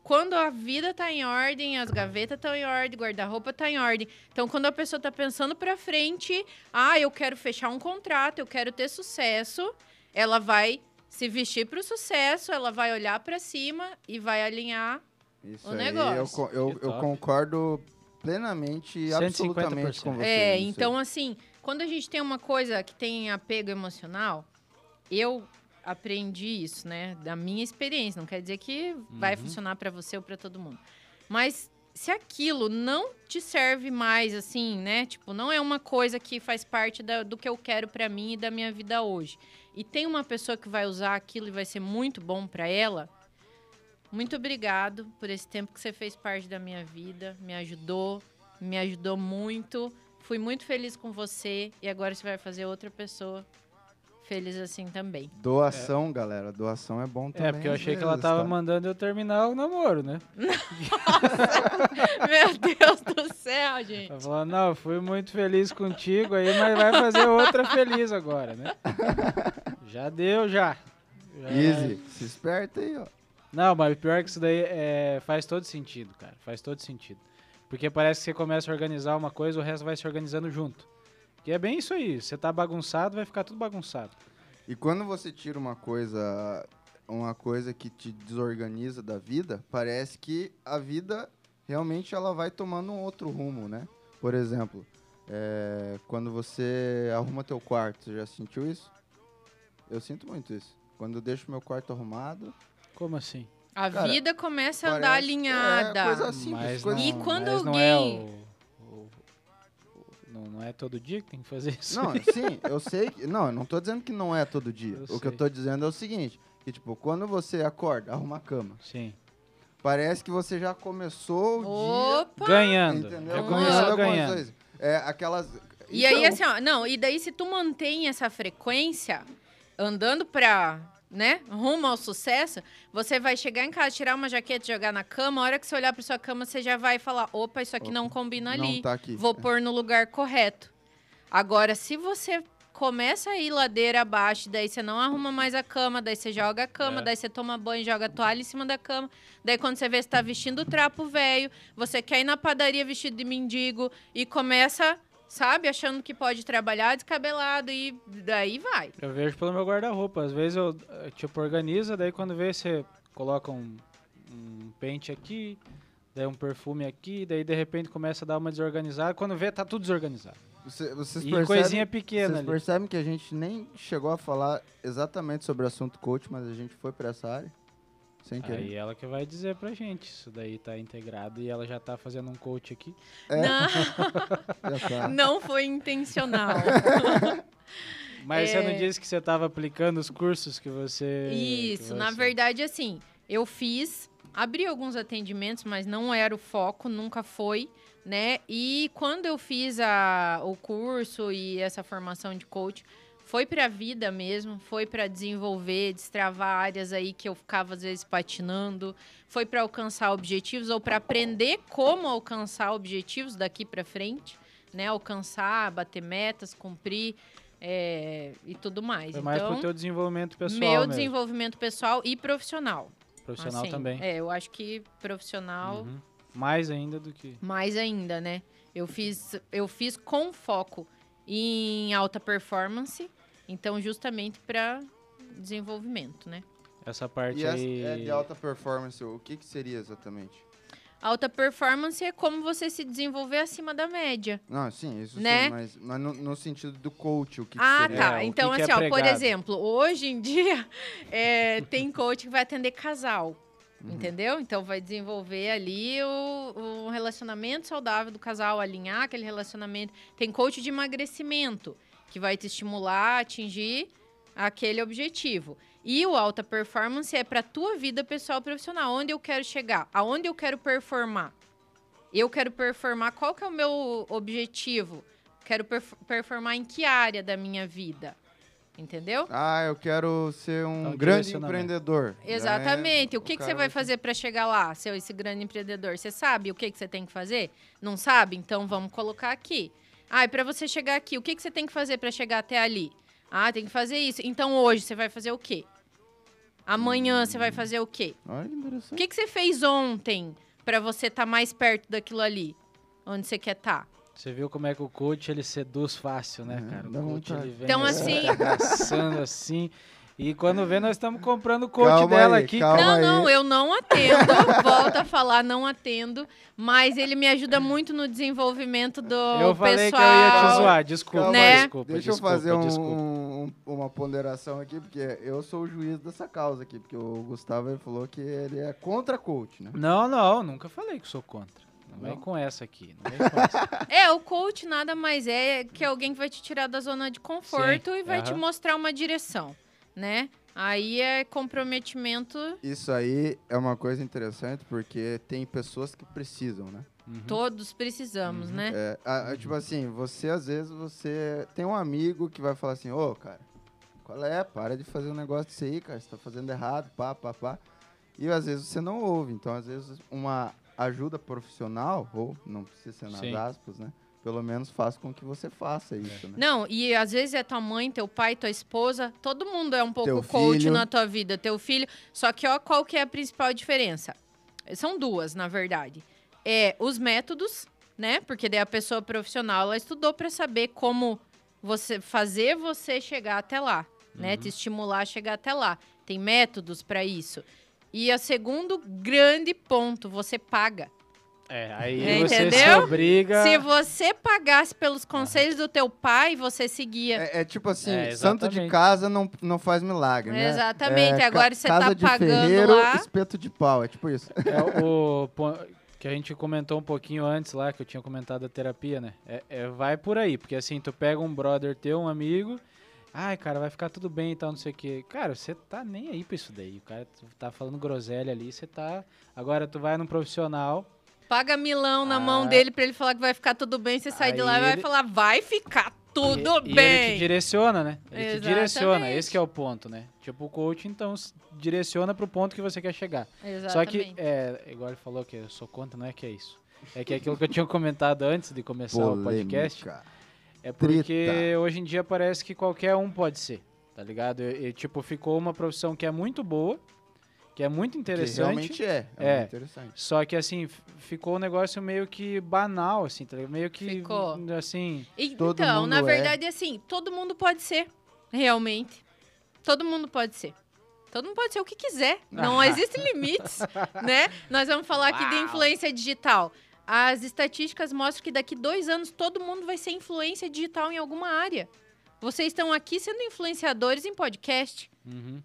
Quando a vida tá em ordem, as gavetas estão em ordem, o guarda-roupa tá em ordem. Então, quando a pessoa tá pensando pra frente, ah, eu quero fechar um contrato, eu quero ter sucesso, ela vai se vestir pro sucesso, ela vai olhar pra cima e vai alinhar Isso o aí, negócio. Eu, eu, eu concordo plenamente e 150%. absolutamente com você. É, então assim, quando a gente tem uma coisa que tem apego emocional, eu aprendi isso, né, da minha experiência. Não quer dizer que vai Uhum. funcionar pra você ou pra todo mundo. Mas se aquilo não te serve mais, assim, né, tipo, não é uma coisa que faz parte da- do que eu quero pra mim e da minha vida hoje. E tem uma pessoa que vai usar aquilo e vai ser muito bom pra ela. Muito obrigado por esse tempo que você fez parte da minha vida, me ajudou, me ajudou muito. Fui muito feliz com você e agora você vai fazer outra pessoa feliz assim também. Doação, galera. Doação é bom também. É, porque eu achei que ela vezes, tava tá? mandando eu terminar o namoro, né? Meu Deus do céu, gente. Ela falou, não, fui muito feliz contigo aí, mas vai fazer outra feliz agora, né? Já deu, já. Já- Easy. Se esperta aí, ó. Não, mas pior que isso daí é, faz todo sentido, cara. Faz todo sentido. Porque parece que você começa a organizar uma coisa, o resto vai se organizando junto. Que é bem isso aí. Você tá bagunçado, vai ficar tudo bagunçado. E quando você tira uma coisa, uma coisa que te desorganiza da vida, parece que a vida realmente ela vai tomando um outro rumo, né? Por exemplo, é, quando você arruma teu quarto, você já sentiu isso? Eu sinto muito isso. Quando eu deixo meu quarto arrumado, Como assim? A Cara, vida começa a andar alinhada. É, coisa simples, mas coisa não, E quando mas não é alguém- não, não é todo dia que tem que fazer isso. Não, sim, eu sei. que- Não, eu não tô dizendo que não é todo dia. Eu o que eu sei. tô dizendo é o seguinte: que, tipo, quando você acorda, arruma a cama, Sim. parece que você já começou o Opa! Ganhando. dia. Já Entendeu? começou Ganhando ganhando. coisas. É aquelas. E aí, Então, assim, ó, não, e daí se tu mantém essa frequência, andando pra, né, rumo ao sucesso, você vai chegar em casa, tirar uma jaqueta e jogar na cama, a hora que você olhar pra sua cama, você já vai falar, opa, isso aqui não combina ali, Não tá aqui. vou pôr no lugar correto. Agora, se você começa a ir ladeira abaixo, daí você não arruma mais a cama, daí você joga a cama, É. daí você toma banho, joga a toalha em cima da cama. Daí quando você vê você tá vestindo trapo velho, você quer ir na padaria vestido de mendigo e começa, sabe, achando que pode trabalhar descabelado e daí vai. Eu vejo pelo meu guarda-roupa. Às vezes eu, eh, tipo, organiza, daí quando vê, você coloca um, um pente aqui, daí um perfume aqui, daí de repente começa a dar uma desorganizada. Quando vê, tá tudo desorganizado. Você- vocês E percebem, coisinha pequena vocês ali. percebem que a gente nem chegou a falar exatamente sobre o assunto coach, mas a gente foi pra essa área. Sem querer. Aí ela que vai dizer pra gente. Isso daí tá integrado e ela já tá fazendo um coach aqui. É. Não, tá. não foi intencional. Mas você É. não disse que você tava aplicando os cursos que você. Isso, que na você- verdade, assim, eu fiz, abri alguns atendimentos, mas não era o foco, nunca foi, né? E quando eu fiz a, o curso e essa formação de coach, foi pra vida mesmo, foi pra desenvolver, destravar áreas aí que eu ficava às vezes patinando, foi pra alcançar objetivos ou pra aprender como alcançar objetivos daqui pra frente, né? Alcançar, bater metas, cumprir é, e tudo mais. Foi mais então, pro teu desenvolvimento pessoal. meu mesmo. desenvolvimento pessoal e profissional. Profissional Assim, também. É, eu acho que profissional Uhum. Mais ainda do que. mais ainda, né? Eu fiz, eu fiz com foco em alta performance, então justamente para desenvolvimento, né? Essa parte E aí. é de alta performance, o que, que seria exatamente? Alta performance é como você se desenvolver acima da média. Não, sim, isso Né? sim, mas, mas no, no sentido do coach, o que, que ah, seria? tá. É, então, que que é assim, ó, por exemplo, hoje em dia é, tem coach que vai atender casal. Uhum. Entendeu? Então vai desenvolver ali o, o relacionamento saudável do casal, alinhar aquele relacionamento. Tem coach de emagrecimento, que vai te estimular a atingir aquele objetivo. E o alta performance é para tua vida pessoal e profissional. Onde eu quero chegar? Aonde eu quero performar? Eu quero performar. Qual que é o meu objetivo? Quero perf- performar em que área da minha vida? Entendeu? Ah, eu quero ser um Então, grande empreendedor. Exatamente. Daí, o que, que cara você vai fazer para chegar lá, seu esse grande empreendedor? Você sabe o que, que você tem que fazer? Não sabe? Então vamos colocar aqui. Ah, e para você chegar aqui, o que, que você tem que fazer para chegar até ali? Ah, tem que fazer isso. Então hoje você vai fazer o quê? Amanhã você vai fazer o quê? Olha que O interessante. que, que você fez ontem para você estar mais perto daquilo ali? Onde você quer tá? estar? Você viu como é que o coach ele seduz fácil, né, É, cara? O coach vontade. ele vem Então, assim, tá assim. E quando vê, nós estamos comprando o coach Calma dela aí, aqui. calma. Não, aí. não, eu não atendo. volto a falar, não atendo. Mas ele me ajuda muito no desenvolvimento do Eu falei pessoal. que eu ia te zoar, desculpa, Né? desculpa, Deixa desculpa, eu fazer um- um- uma ponderação aqui, porque eu sou o juiz dessa causa aqui, porque o Gustavo ele falou que ele é contra coach, né? Não, não, nunca falei que sou contra. Não vem Não? com essa aqui, não vem com essa. É, o coach nada mais é que alguém que vai te tirar da zona de conforto Sim, e vai te mostrar uma direção, né? Aí é comprometimento, Isso aí é uma coisa interessante, porque tem pessoas que precisam, né? Uhum. todos precisamos, Uhum. né? É, a- a- tipo assim, você às vezes você tem um amigo que vai falar assim, ô, cara, qual é? Para de fazer um negócio disso aí, cara, você tá fazendo errado, pá, pá, pá. E às vezes você não ouve. Então, às vezes, uma ajuda profissional, ou não precisa ser nas Sim. aspas, né? Pelo menos faz com que você faça isso, né? Não, e às vezes é tua mãe, teu pai, tua esposa, todo mundo é um pouco Teu coach filho. na tua vida, teu filho. Só que ó, qual que é a principal diferença? São duas, na verdade. É os métodos, né? Porque daí a pessoa profissional, ela estudou para saber como você fazer você chegar até lá, né? Uhum. Te estimular a chegar até lá. Tem métodos para isso. E o segundo grande ponto, você paga. É, aí É, você se entendeu? obriga. Se você pagasse pelos conselhos do teu pai, você seguia. É, é tipo assim, É, santo de casa não, não faz milagre, né? Exatamente, É, agora você casa tá de pagando ferreiro, lá. espeto de pau, é tipo isso. É o que a gente comentou um pouquinho antes lá, que eu tinha comentado da terapia, né? É, é, vai por aí, porque assim, tu pega um brother teu, um amigo, ai, cara, vai ficar tudo bem e tal, não sei o quê. Cara, você tá nem aí pra isso daí. O cara tá falando groselha ali, você tá. Agora tu vai num profissional. Paga milão na Ah. mão dele pra ele falar que vai ficar tudo bem. Você sai de lá e Aí vai ele- falar, vai ficar tudo e, e ele te bem. direciona, né? Ele te Exatamente. direciona, esse que é o ponto, né? Tipo, o coach, então, direciona pro ponto que você quer chegar. Exatamente. Só que, é, igual ele falou que eu sou contra, não é que é isso. É que é aquilo que eu tinha comentado antes de começar o podcast. Polêmica. É porque Treta. hoje em dia parece que qualquer um pode ser, tá ligado? E, e, tipo, ficou uma profissão que é muito boa, que é muito Que interessante. realmente é. É, É. interessante. Só que assim, ficou um negócio meio que banal, assim, tá ligado? Meio que. Ficou. Assim. E- Todo então, na é. verdade, assim, todo mundo pode ser, realmente. Todo mundo pode ser. Todo mundo pode ser o que quiser. Não existem limites, né? Nós vamos falar aqui de Uau. influência digital. As estatísticas mostram que daqui dois anos todo mundo vai ser influência digital em alguma área. Vocês estão aqui sendo influenciadores em podcast. uhum.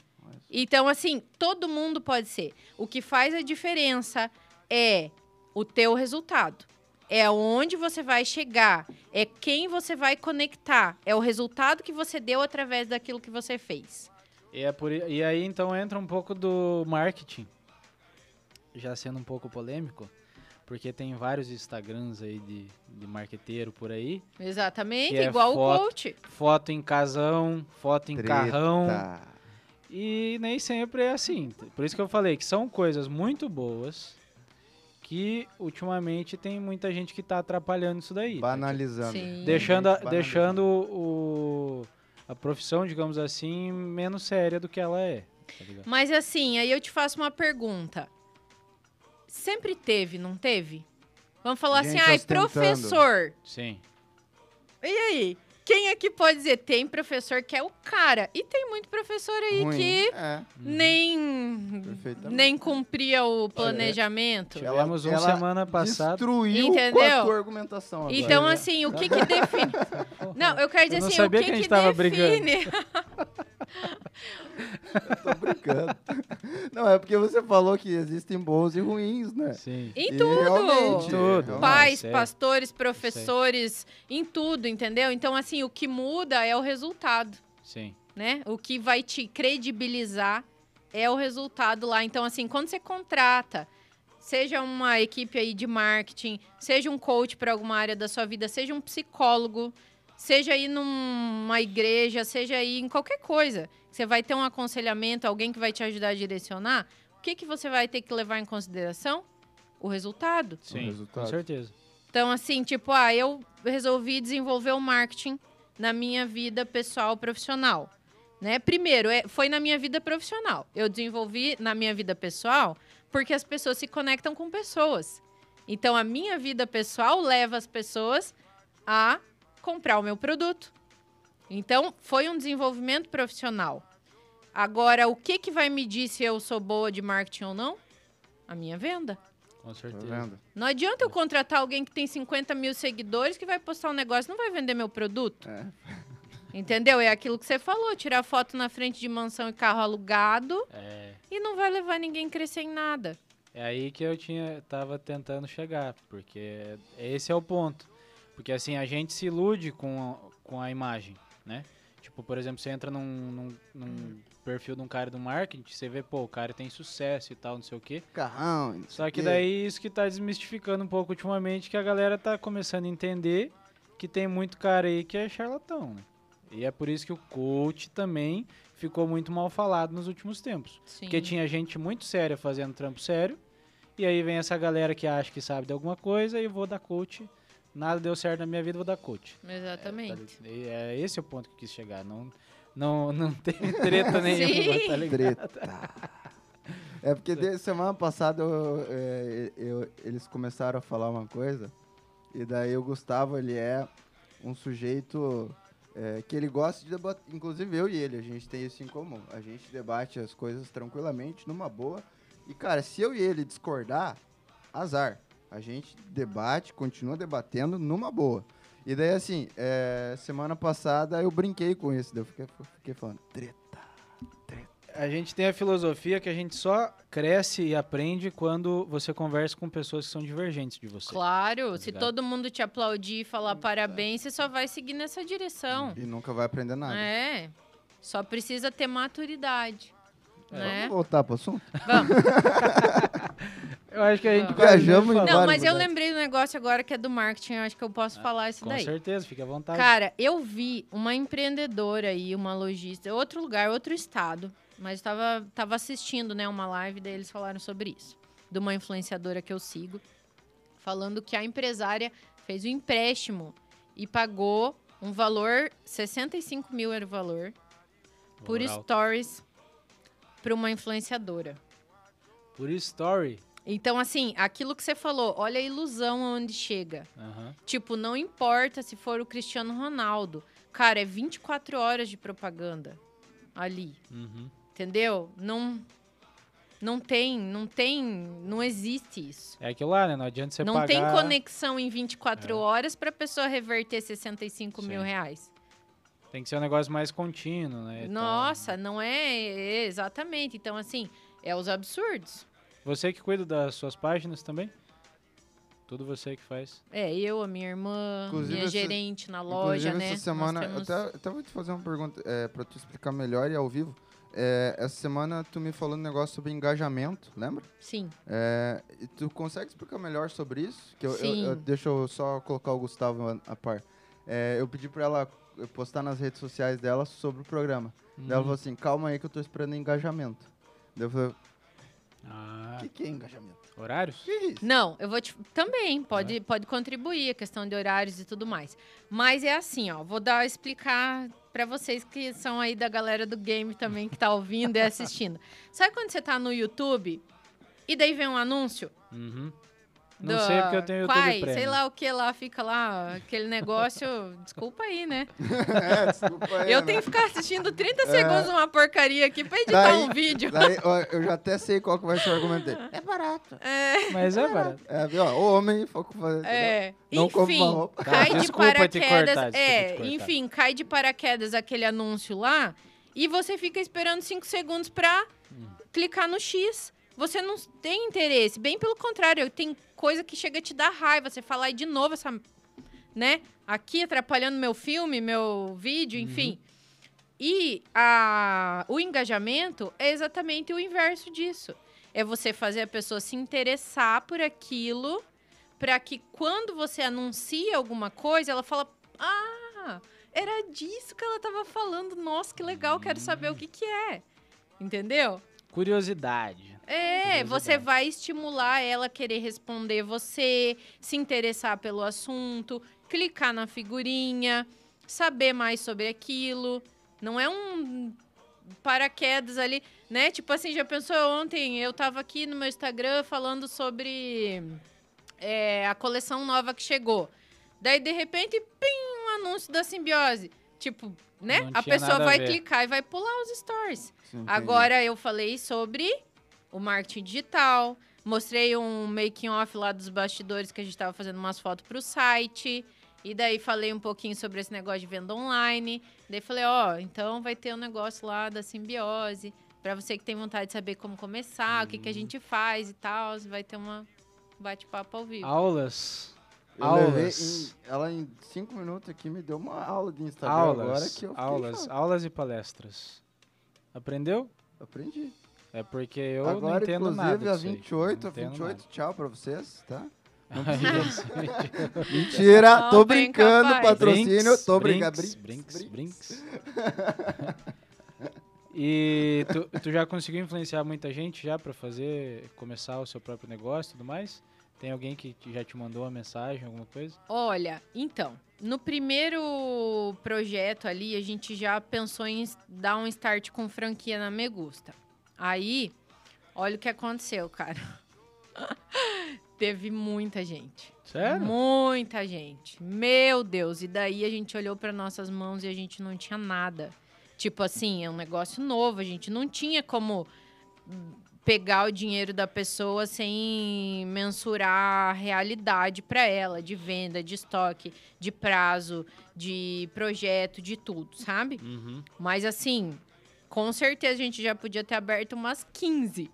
Então, assim, todo mundo pode ser. O que faz a diferença é o teu resultado. É onde você vai chegar. É quem você vai conectar. É o resultado que você deu através daquilo que você fez. E, é por, e aí então entra um pouco do marketing, já sendo um pouco polêmico, porque tem vários Instagrams aí de, de marqueteiro por aí. Exatamente, é igual foto. o coach. Foto em casão, foto em carrão. E nem sempre é assim. Por isso que eu falei que são coisas muito boas que ultimamente tem muita gente que tá atrapalhando isso daí. Banalizando. Sim. Deixando, a, Banalizando. deixando o, a profissão, digamos assim, menos séria do que ela é. tá? Mas assim, aí eu te faço uma pergunta. Sempre teve, não teve? Vamos falar Gente assim, ai, ostentando. professor. Sim. E aí? Quem aqui pode dizer? Tem professor que é o cara. E tem muito professor aí Ruim. que É, nem, perfeitamente. nem cumpria o planejamento. Ela- Tivemos uma ela semana passada. Destruiu com Entendeu? a tua argumentação agora. Então, assim, o que que define... Não, eu quero dizer Eu não assim, sabia o que que a gente que tava define... Tô brincando. Não, é porque você falou que existem bons e ruins, né? Sim. Em E tudo! realmente, Tudo. Pais, sei. pastores, professores, em tudo, entendeu? Então, assim, o que muda é o resultado. Sim. né? O que vai te credibilizar é o resultado lá. Então, assim, quando você contrata, seja uma equipe aí de marketing, seja um coach para alguma área da sua vida, seja um psicólogo, seja aí numa igreja, seja aí em qualquer coisa, você vai ter um aconselhamento, alguém que vai te ajudar a direcionar, o que, que você vai ter que levar em consideração? O resultado. Sim. resultado. Com certeza. Então, assim, tipo, ah, eu resolvi desenvolver o marketing na minha vida pessoal profissional. Né? Primeiro, é, foi na minha vida profissional. Eu desenvolvi na minha vida pessoal porque as pessoas se conectam com pessoas. Então, a minha vida pessoal leva as pessoas a comprar o meu produto. Então, foi um desenvolvimento profissional. Agora, o que, que vai medir se eu sou boa de marketing ou não? A minha venda. Com Tá certeza. Não adianta eu contratar alguém que tem 50 mil seguidores que vai postar um negócio não vai vender meu produto. É. Entendeu? É aquilo que você falou, tirar foto na frente de mansão e carro alugado É, e não vai levar ninguém a crescer em nada. é aí que eu tinha, tava tentando chegar, porque esse é o ponto. Porque assim, a gente se ilude com a, com a imagem, né? Tipo, por exemplo, você entra num, num, num perfil de um cara do marketing, você vê, pô, o cara tem sucesso e tal, não sei o quê. Carrão. Só que daí isso que tá desmistificando um pouco ultimamente, que a galera tá começando a entender que tem muito cara aí que é charlatão, né? E é por isso que o coach também ficou muito mal falado nos últimos tempos. Sim. Porque tinha gente muito séria fazendo trampo sério, e aí vem essa galera que acha que sabe de alguma coisa e eu vou dar coach. Nada deu certo na minha vida, vou dar coach. Exatamente. É, tá li- é esse o ponto que eu quis chegar. Não, não, não tem treta nenhuma, Sim. tá ligado? Treta. É porque de- semana passada eu- é, eu- eles começaram a falar uma coisa, e daí o Gustavo, ele é um sujeito é, que ele gosta de debater, inclusive eu e ele, a gente tem isso em comum. A gente debate as coisas tranquilamente, numa boa. E, cara, se eu e ele discordar, azar. A gente debate, continua debatendo numa boa. E daí, assim, é, semana passada eu brinquei com isso, daí eu fiquei, fiquei falando, treta. A gente tem a filosofia que a gente só cresce e aprende quando você conversa com pessoas que são divergentes de você. Claro, se ligado? todo mundo te aplaudir e falar parabéns, você só vai seguir nessa direção. E nunca vai aprender nada. É. Só precisa ter maturidade. Né? Vamos voltar pro assunto? Vamos. Eu acho que a gente Não. Viajamos. Não, vários mas eu lembrei do negócio agora que é do marketing, eu acho que eu posso falar isso Com daí. certeza, fique à vontade. Cara, eu vi uma empreendedora aí, uma lojista, outro lugar, outro estado, mas estava tava assistindo, né, uma live, daí eles falaram sobre isso. De uma influenciadora que eu sigo, falando que a empresária fez um empréstimo e pagou Um valor, 65 mil era o valor, por alto. stories para uma influenciadora. Por story. Então, assim, aquilo que você falou, olha a ilusão onde chega. Aham. Tipo, não importa se for o Cristiano Ronaldo. Cara, é 24 horas de propaganda ali. Uhum. Entendeu? Não. Não tem, não tem, não existe isso. É aquilo lá, né? Não adianta você não pagar... tem conexão em 24 É. horas pra pessoa reverter 65 mil Sim. reais. Tem que ser um negócio mais contínuo, né? Nossa, não é, exatamente. Então, assim, é os absurdos. Você que cuida das suas páginas também? Tudo você que faz. É, eu, a minha irmã, Inclusive, minha essa- gerente na loja, Inclusive, né? essa semana, temos- eu até, até vou te fazer uma pergunta é, pra tu explicar melhor e ao vivo. É, essa semana tu me falou um negócio sobre engajamento, lembra? Sim. É, e tu consegue explicar melhor sobre isso? Que eu, eu- Sim. eu- deixa eu só colocar o Gustavo a, a par. É, eu pedi pra ela postar nas redes sociais dela sobre o programa. Daí ela Uhum. falou assim, calma aí que eu tô esperando engajamento. Daí eu falei, Ah, o que, que é engajamento? horários? É isso? Não, eu vou te. Também pode, pode contribuir a questão de horários e tudo mais. Mas é assim, ó. Vou dar explicar pra vocês que são aí da galera do game também que tá ouvindo e assistindo. Sabe quando você tá no YouTube e daí vem um anúncio? Uhum. Não do sei porque eu tenho YouTube Quai, Premium. sei lá o que lá, fica lá, aquele negócio. Desculpa aí, né? é, desculpa aí, Eu né? tenho que ficar assistindo 30 segundos uma porcaria aqui pra editar Daí- um vídeo. Daí, ó, eu já até sei qual que vai ser o argumento dele. É barato. É, Mas é barato. É, viu? ó, O homem, foco fazer. é. Não enfim, roupa. cai Tá, de paraquedas. cortar, é, te cortar. enfim, cai de paraquedas aquele anúncio lá e você fica esperando 5 segundos pra Hum. clicar no X. Você não tem interesse, bem pelo contrário, tem coisa que chega a te dar raiva. Você falar aí de novo essa, né? Aqui atrapalhando meu filme, meu vídeo, Uhum. enfim. E a, o engajamento é exatamente o inverso disso. É você fazer a pessoa se interessar por aquilo, para que quando você anuncia alguma coisa, ela fala: Ah, era disso que ela tava falando. Nossa, que legal, quero saber o que, que é. Entendeu? Curiosidade. É, você vai estimular ela a querer responder você, se interessar pelo assunto, clicar na figurinha, saber mais sobre aquilo. Não é um paraquedas ali, né? Tipo assim, já pensou ontem, eu tava aqui no meu Instagram falando sobre é, a coleção nova que chegou. Daí, de repente, pim, um anúncio da simbiose. Tipo, né? Não A pessoa a vai ver. clicar e vai pular os stories. Sim. Agora eu falei sobre o marketing digital, mostrei um making off lá dos bastidores que a gente tava fazendo umas fotos pro site. E daí falei um pouquinho sobre esse negócio de venda online. Daí falei, ó, então vai ter um negócio lá da simbiose. Pra você que tem vontade de saber como começar, o que, que Hum. a gente faz e tal. Vai ter uma bate-papo ao vivo. Aulas. Eu aulas. em- ela em cinco minutos aqui me deu uma aula de Instagram Aulas. agora que eu aulas. chocado. Aulas e palestras. Aprendeu? Aprendi. É porque eu não agora, entendo inclusive, nada. a disso aí. 28, Não a entendo 28, tchau pra vocês, tá? nada. Mentira. Não, tô brincando, capaz. patrocínio, Brinks, tô brincando. Brinks, Brinks, Brinks. E tu, tu já conseguiu influenciar muita gente já pra fazer, começar o seu próprio negócio e tudo mais? Tem alguém que já te mandou uma mensagem, alguma coisa? Olha, então, no primeiro projeto ali, a gente já pensou em dar um start com franquia na Megusta. Aí, olha o que aconteceu, cara. Teve muita gente. Sério? Muita gente. Meu Deus. E daí a gente olhou para nossas mãos e a gente não tinha nada. Tipo assim, é um negócio novo. A gente não tinha como pegar o dinheiro da pessoa sem mensurar a realidade para ela, de venda, de estoque, de prazo, de projeto, de tudo, sabe? Uhum. Mas assim, com certeza a gente já podia ter aberto umas 15.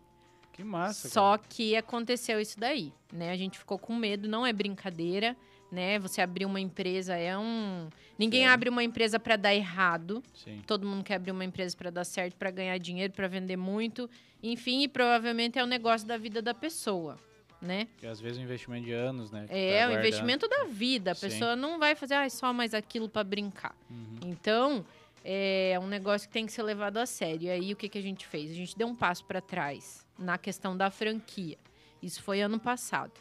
Que massa. Só que aconteceu isso daí, né? A gente ficou com medo, não é brincadeira, né? Você abrir uma empresa é um. Ninguém abre uma empresa para dar errado. cara. Sim. Todo mundo quer abrir uma empresa para dar certo, para ganhar dinheiro, para vender muito. Enfim, e provavelmente é o negócio da vida da pessoa, né? Porque às vezes é um investimento de anos, né? que É, tá o investimento da vida. A Sim. pessoa não vai fazer ah, só mais aquilo para brincar. Uhum. Então, é um negócio que tem que ser levado a sério. E aí, o que, que a gente fez? A gente deu um passo para trás na questão da franquia. Isso foi ano passado.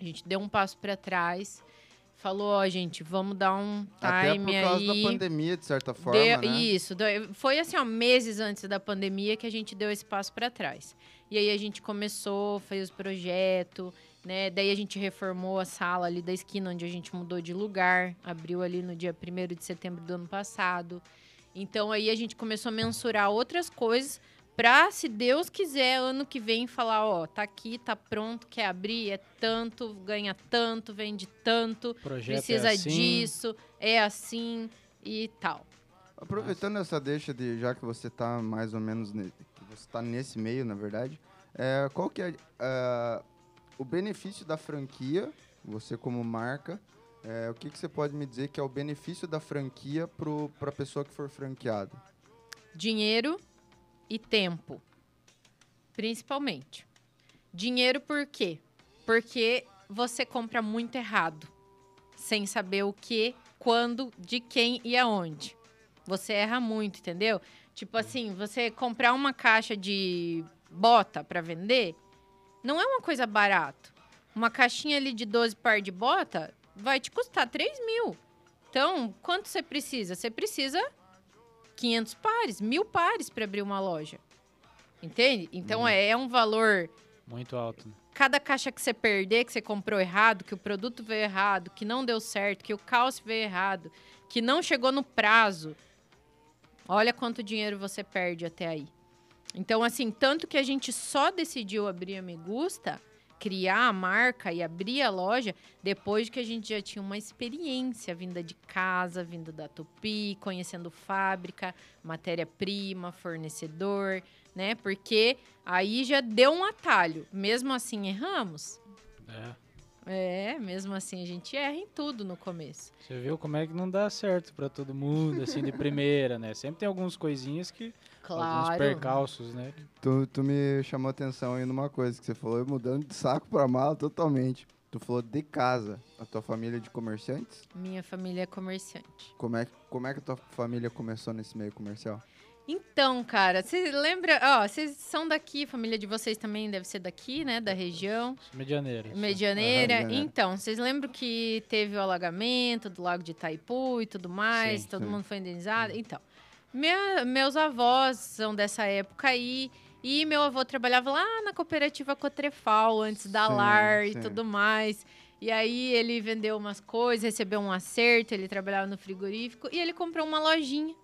A gente deu um passo para trás, falou, ó, gente, vamos dar um Até time por causa aí. da pandemia, de certa forma, Deu- né? Isso, foi assim, ó, meses antes da pandemia que a gente deu esse passo para trás. E aí a gente começou, fez o projeto, né? Daí a gente reformou a sala ali da esquina onde a gente mudou de lugar, abriu ali no dia 1 de setembro do ano passado. Então aí a gente começou a mensurar outras coisas pra, se Deus quiser, ano que vem falar, ó, tá aqui, tá pronto, quer abrir, é tanto, ganha tanto, vende tanto, Projeto precisa é assim. disso, é assim e tal. Aproveitando essa deixa de, já que você tá mais ou menos, ne- você tá nesse meio, na verdade, é, qual que é é, o benefício da franquia, você como marca, é, o que, que você pode me dizer que é o benefício da franquia para a pessoa que for franqueada? Dinheiro e tempo. Principalmente. Dinheiro por quê? Porque você compra muito errado. Sem saber o que, quando, de quem e aonde. Você erra muito, entendeu? Tipo assim, você comprar uma caixa de bota para vender não é uma coisa barata. Uma caixinha ali de 12 par de bota vai te custar 3 mil. Então, quanto você precisa? Você precisa 500 pares, mil pares para abrir uma loja. Entende? Então Uhum. é, é um valor. Muito alto. né? Cada caixa que você perder, que você comprou errado, que o produto veio errado, que não deu certo, que o cálcio veio errado, que não chegou no prazo. Olha quanto dinheiro você perde até aí. Então, assim, tanto que a gente só decidiu abrir a Me Gusta, criar a marca e abrir a loja depois que a gente já tinha uma experiência vinda de casa, vinda da Tupi, conhecendo fábrica, matéria-prima, fornecedor, né? Porque aí já deu um atalho. Mesmo assim, erramos. É. É, mesmo assim a gente erra em tudo no começo. Você viu como é que não dá certo pra todo mundo, assim, de primeira, né? Sempre tem algumas coisinhas que. Alguns Claro. percalços, né? Tu, tu me chamou atenção aí numa coisa que você falou, eu mudando de saco para mala totalmente. Tu falou de casa, a tua família é de comerciantes? Minha família é comerciante. Como é, como é que a tua família começou nesse meio comercial? Então, cara, você lembra? Ó, vocês são daqui, família de vocês também deve ser daqui, né? Da região. Medianeira. Medianeira. Medianeira. Então, vocês lembram que teve o alagamento do lago de Itaipu e tudo mais? Sim, todo sim. mundo foi indenizado? Então, minha- meus avós são dessa época aí. E meu avô trabalhava lá na cooperativa Cotrefal, antes da Sim, LAR e sim. tudo mais. E aí ele vendeu umas coisas, recebeu um acerto, ele trabalhava no frigorífico e ele comprou uma lojinha.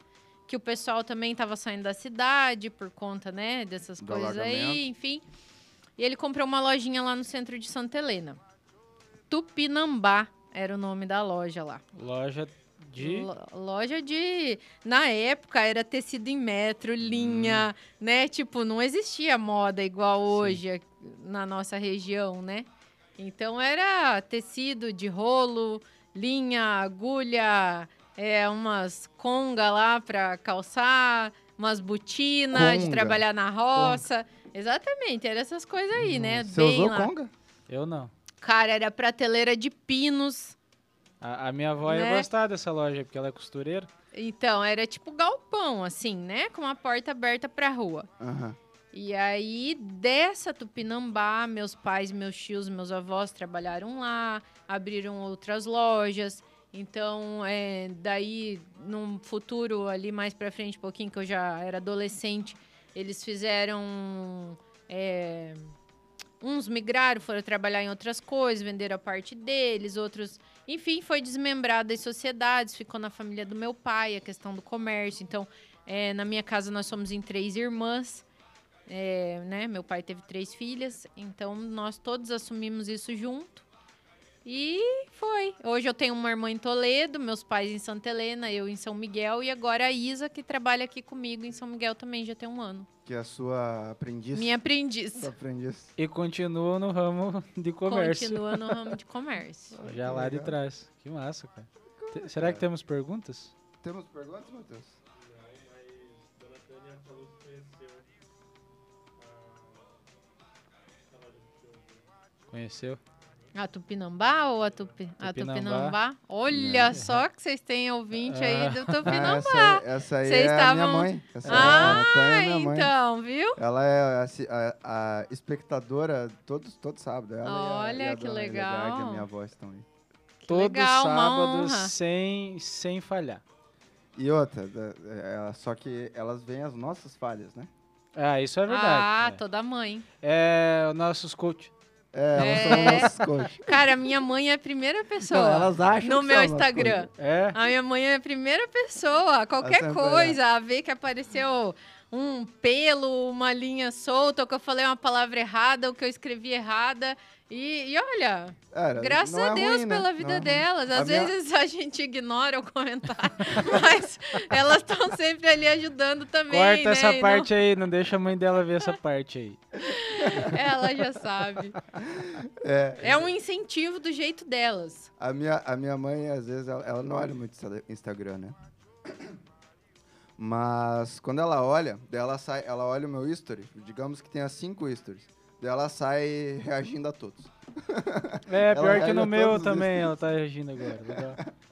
Que o pessoal também estava saindo da cidade por conta, né, dessas Do coisas aí, enfim. E ele comprou uma lojinha lá no centro de Santa Helena. Tupinambá era o nome da loja lá. Loja de. Lo- Loja de. Na época era tecido em metro, linha, né? Tipo, não existia moda igual hoje aqui na nossa região, né? Então era tecido de rolo, linha, agulha, é, umas conga lá pra calçar, umas botinas de Conga. trabalhar na roça. Exatamente, era essas coisas aí, né? Você Bem usou lá. conga? Eu não. Cara, era prateleira de pinos. A, a minha avó ia Né? gostar dessa loja, porque ela é costureira. Então, era tipo galpão, assim, né? Com uma porta aberta pra rua. Aham. E aí, dessa Tupinambá, meus pais, meus tios, meus avós trabalharam lá, abriram outras lojas. Então, é, daí, num futuro ali mais pra frente, um pouquinho, que eu já era adolescente, eles fizeram. é, uns migraram, foram trabalhar em outras coisas, venderam a parte deles, outros. Enfim, foi desmembrado das sociedades, ficou na família do meu pai, a questão do comércio. Então, é, na minha casa, nós somos em três irmãs. É, né? Meu pai teve três filhas, então nós todos assumimos isso junto. E foi. Hoje eu tenho uma irmã em Toledo, meus pais em Santa Helena, eu em São Miguel e agora a Isa, que trabalha aqui comigo em São Miguel também, já tem um ano. Que é a sua aprendiz. Minha aprendiz. Sua aprendiz. E continua no ramo de comércio. Continua no ramo de comércio. Já lá de trás. Que massa, cara. Te- será que temos perguntas? Temos perguntas, Matheus? Conheceu? A Tupinambá ou a, Tupi... a Tupinambá. Tupinambá? Olha Né? só que vocês têm ouvinte aí Ah. do Ah, Tupinambá. essa, essa aí Vocês é a estavam- minha mãe. Essa é Ah, a é minha mãe. então, viu? Ela é a, a- a espectadora todos, todo sábado. Ela a- Olha, a que dona legal. Que é minha avó estão aí. todo Legal, sábado sem, sem falhar. E outra, é, só que elas veem as nossas falhas, né? Ah, isso é ah, verdade. toda mãe. é. é, nossos coach. É, elas É. são nossos coaches. Cara, minha mãe é a primeira pessoa. Não, elas acham no meu nossas Instagram. É. A minha mãe é a primeira pessoa. Qualquer sempre coisa, a ver que apareceu um pelo, uma linha solta, ou que eu falei uma palavra errada, ou que eu escrevi errada. E, e olha, graças não é a Deus ruim, né? pela Não vida é delas. Às A minha- vezes a gente ignora o comentário, mas elas estão sempre ali ajudando também. Corta né? essa E não- parte aí, não deixa a mãe dela ver essa parte aí. Ela já sabe. É, É um incentivo do jeito delas. a, minha, a minha mãe, às vezes, ela, ela não olha muito Insta- Instagram, né? Mas quando ela olha, ela sai, ela olha o meu history, digamos que tenha cinco stories. Daí ela sai reagindo a todos. É, pior que no meu também, ela tá reagindo agora. Legal.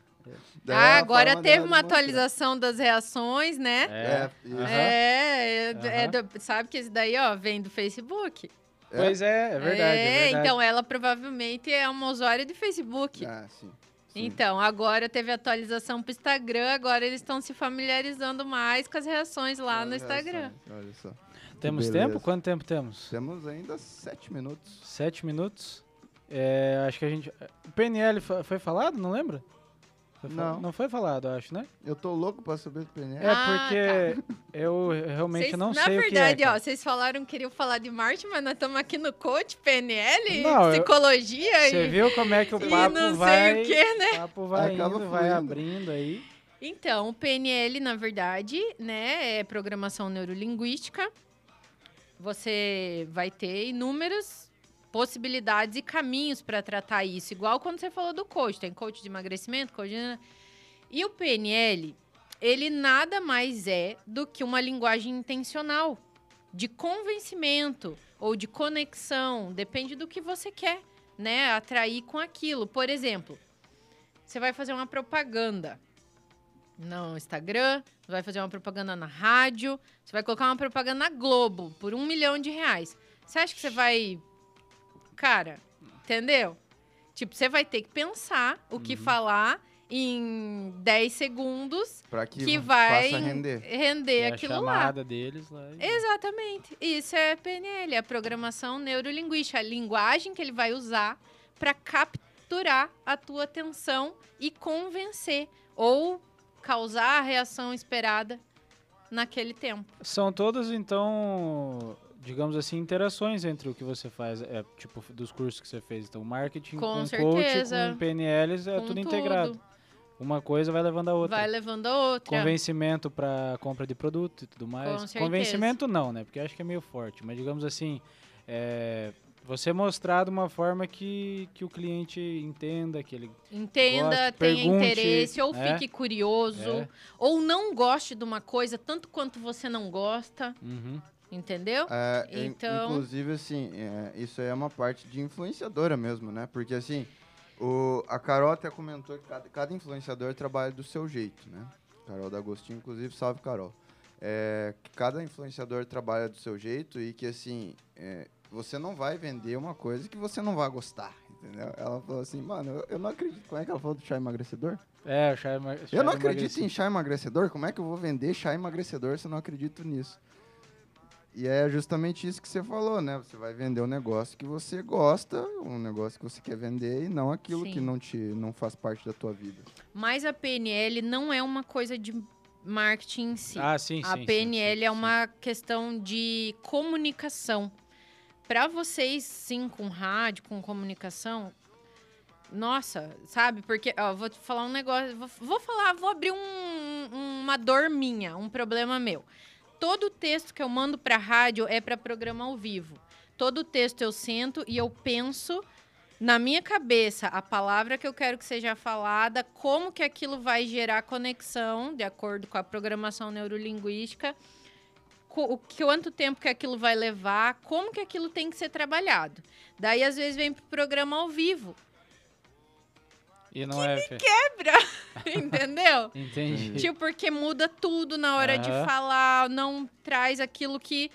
Ah, é agora teve uma atualização das reações, né? É, isso. aham. É, é, é Aham. do- sabe que esse daí, ó, vem do Facebook. Pois é, é verdade. É, É, verdade. então ela provavelmente é uma usuária de Facebook. Ah, sim. sim. Então, agora teve atualização pro Instagram, agora eles estão se familiarizando mais com as reações lá no Instagram. Olha só. Temos beleza. tempo? Quanto tempo temos? Temos ainda sete minutos. Sete minutos. É, acho que a gente. O PNL foi falado? Não lembra? Foi fal- Não. Não foi falado, eu acho, né? Eu tô louco pra saber do PNL. É Ah, porque eu realmente Vocês- não na sei o que é. verdade, ó, vocês falaram que queriam falar de marketing, mas nós estamos aqui no coach, PNL, Não, eu- psicologia Você e, viu como é que o papo não vai. sei o que, né? O papo vai Acaba indo, vai fluindo. abrindo aí. Então, o PNL, na verdade, né, é programação neurolinguística. Você vai ter inúmeras possibilidades e caminhos para tratar isso, igual quando você falou do coach, tem coach de emagrecimento, coach de... E o PNL, ele nada mais é do que uma linguagem intencional de convencimento ou de conexão, depende do que você quer, né, atrair com aquilo. Por exemplo, você vai fazer uma propaganda no Instagram, você vai fazer uma propaganda na rádio, você vai colocar uma propaganda na Globo por um milhão de reais. Você acha que você vai. Cara, entendeu? Tipo, você vai ter que pensar o que falar em 10 segundos Pra que, que faça vai render. render E a aquilo lá. chamada deles lá. e- Exatamente. Isso é PNL, a programação neurolinguística, a linguagem que ele vai usar para capturar a tua atenção e convencer ou causar a reação esperada naquele tempo. São todas, então, digamos assim, interações entre o que você faz, é, tipo, dos cursos que você fez. Então, marketing Com com, certeza. coach, com PNLs, é Com tudo integrado. Uma coisa vai levando a outra. Vai levando a outra. Convencimento para compra de produto e tudo mais. certeza. Convencimento não, né? Porque acho que é meio forte. Mas digamos assim, é, você mostrar de uma forma que, que o cliente entenda, que ele Entenda, Goste, tenha pergunte, interesse, ou é. fique curioso, É. ou não goste de uma coisa tanto quanto você não gosta, Uhum. entendeu? É, Então- Inclusive, assim, é, isso aí é uma parte de influenciadora mesmo, né? Porque, assim, o, a Carol até comentou que cada, cada influenciador trabalha do seu jeito, né? Carol D'Agostinho, inclusive, salve, Carol. É, que cada influenciador trabalha do seu jeito e que, assim, é, você não vai vender uma coisa que você não vai gostar, entendeu? Ela falou assim, mano, eu, eu não acredito. Como é que ela falou do chá emagrecedor? É, o chá, ema- chá Eu não acredito em chá emagrecedor. Como é que eu vou vender chá emagrecedor se eu não acredito nisso? E é justamente isso que você falou, né? Você vai vender um negócio que você gosta, um negócio que você quer vender e não aquilo Sim. que não te não faz parte da tua vida. Mas a PNL não é uma coisa de marketing em si. Ah, sim, A sim, sim, PNL sim, é sim. uma questão de comunicação. Para vocês, sim, com rádio, com comunicação, nossa, sabe? Porque, ó, vou falar um negócio, vou, vou falar, vou abrir um- uma dor minha, um problema meu. Todo texto que eu mando para rádio é para programa ao vivo. Todo texto eu sento e eu penso na minha cabeça a palavra que eu quero que seja falada, como que aquilo vai gerar conexão, de acordo com a programação neurolinguística, o quanto tempo que aquilo vai levar, como que aquilo tem que ser trabalhado. Daí, às vezes, vem pro programa ao vivo. E não é. Fê? Entendeu? Entendi. Tipo, porque muda tudo na hora de Aham. falar, não traz aquilo que,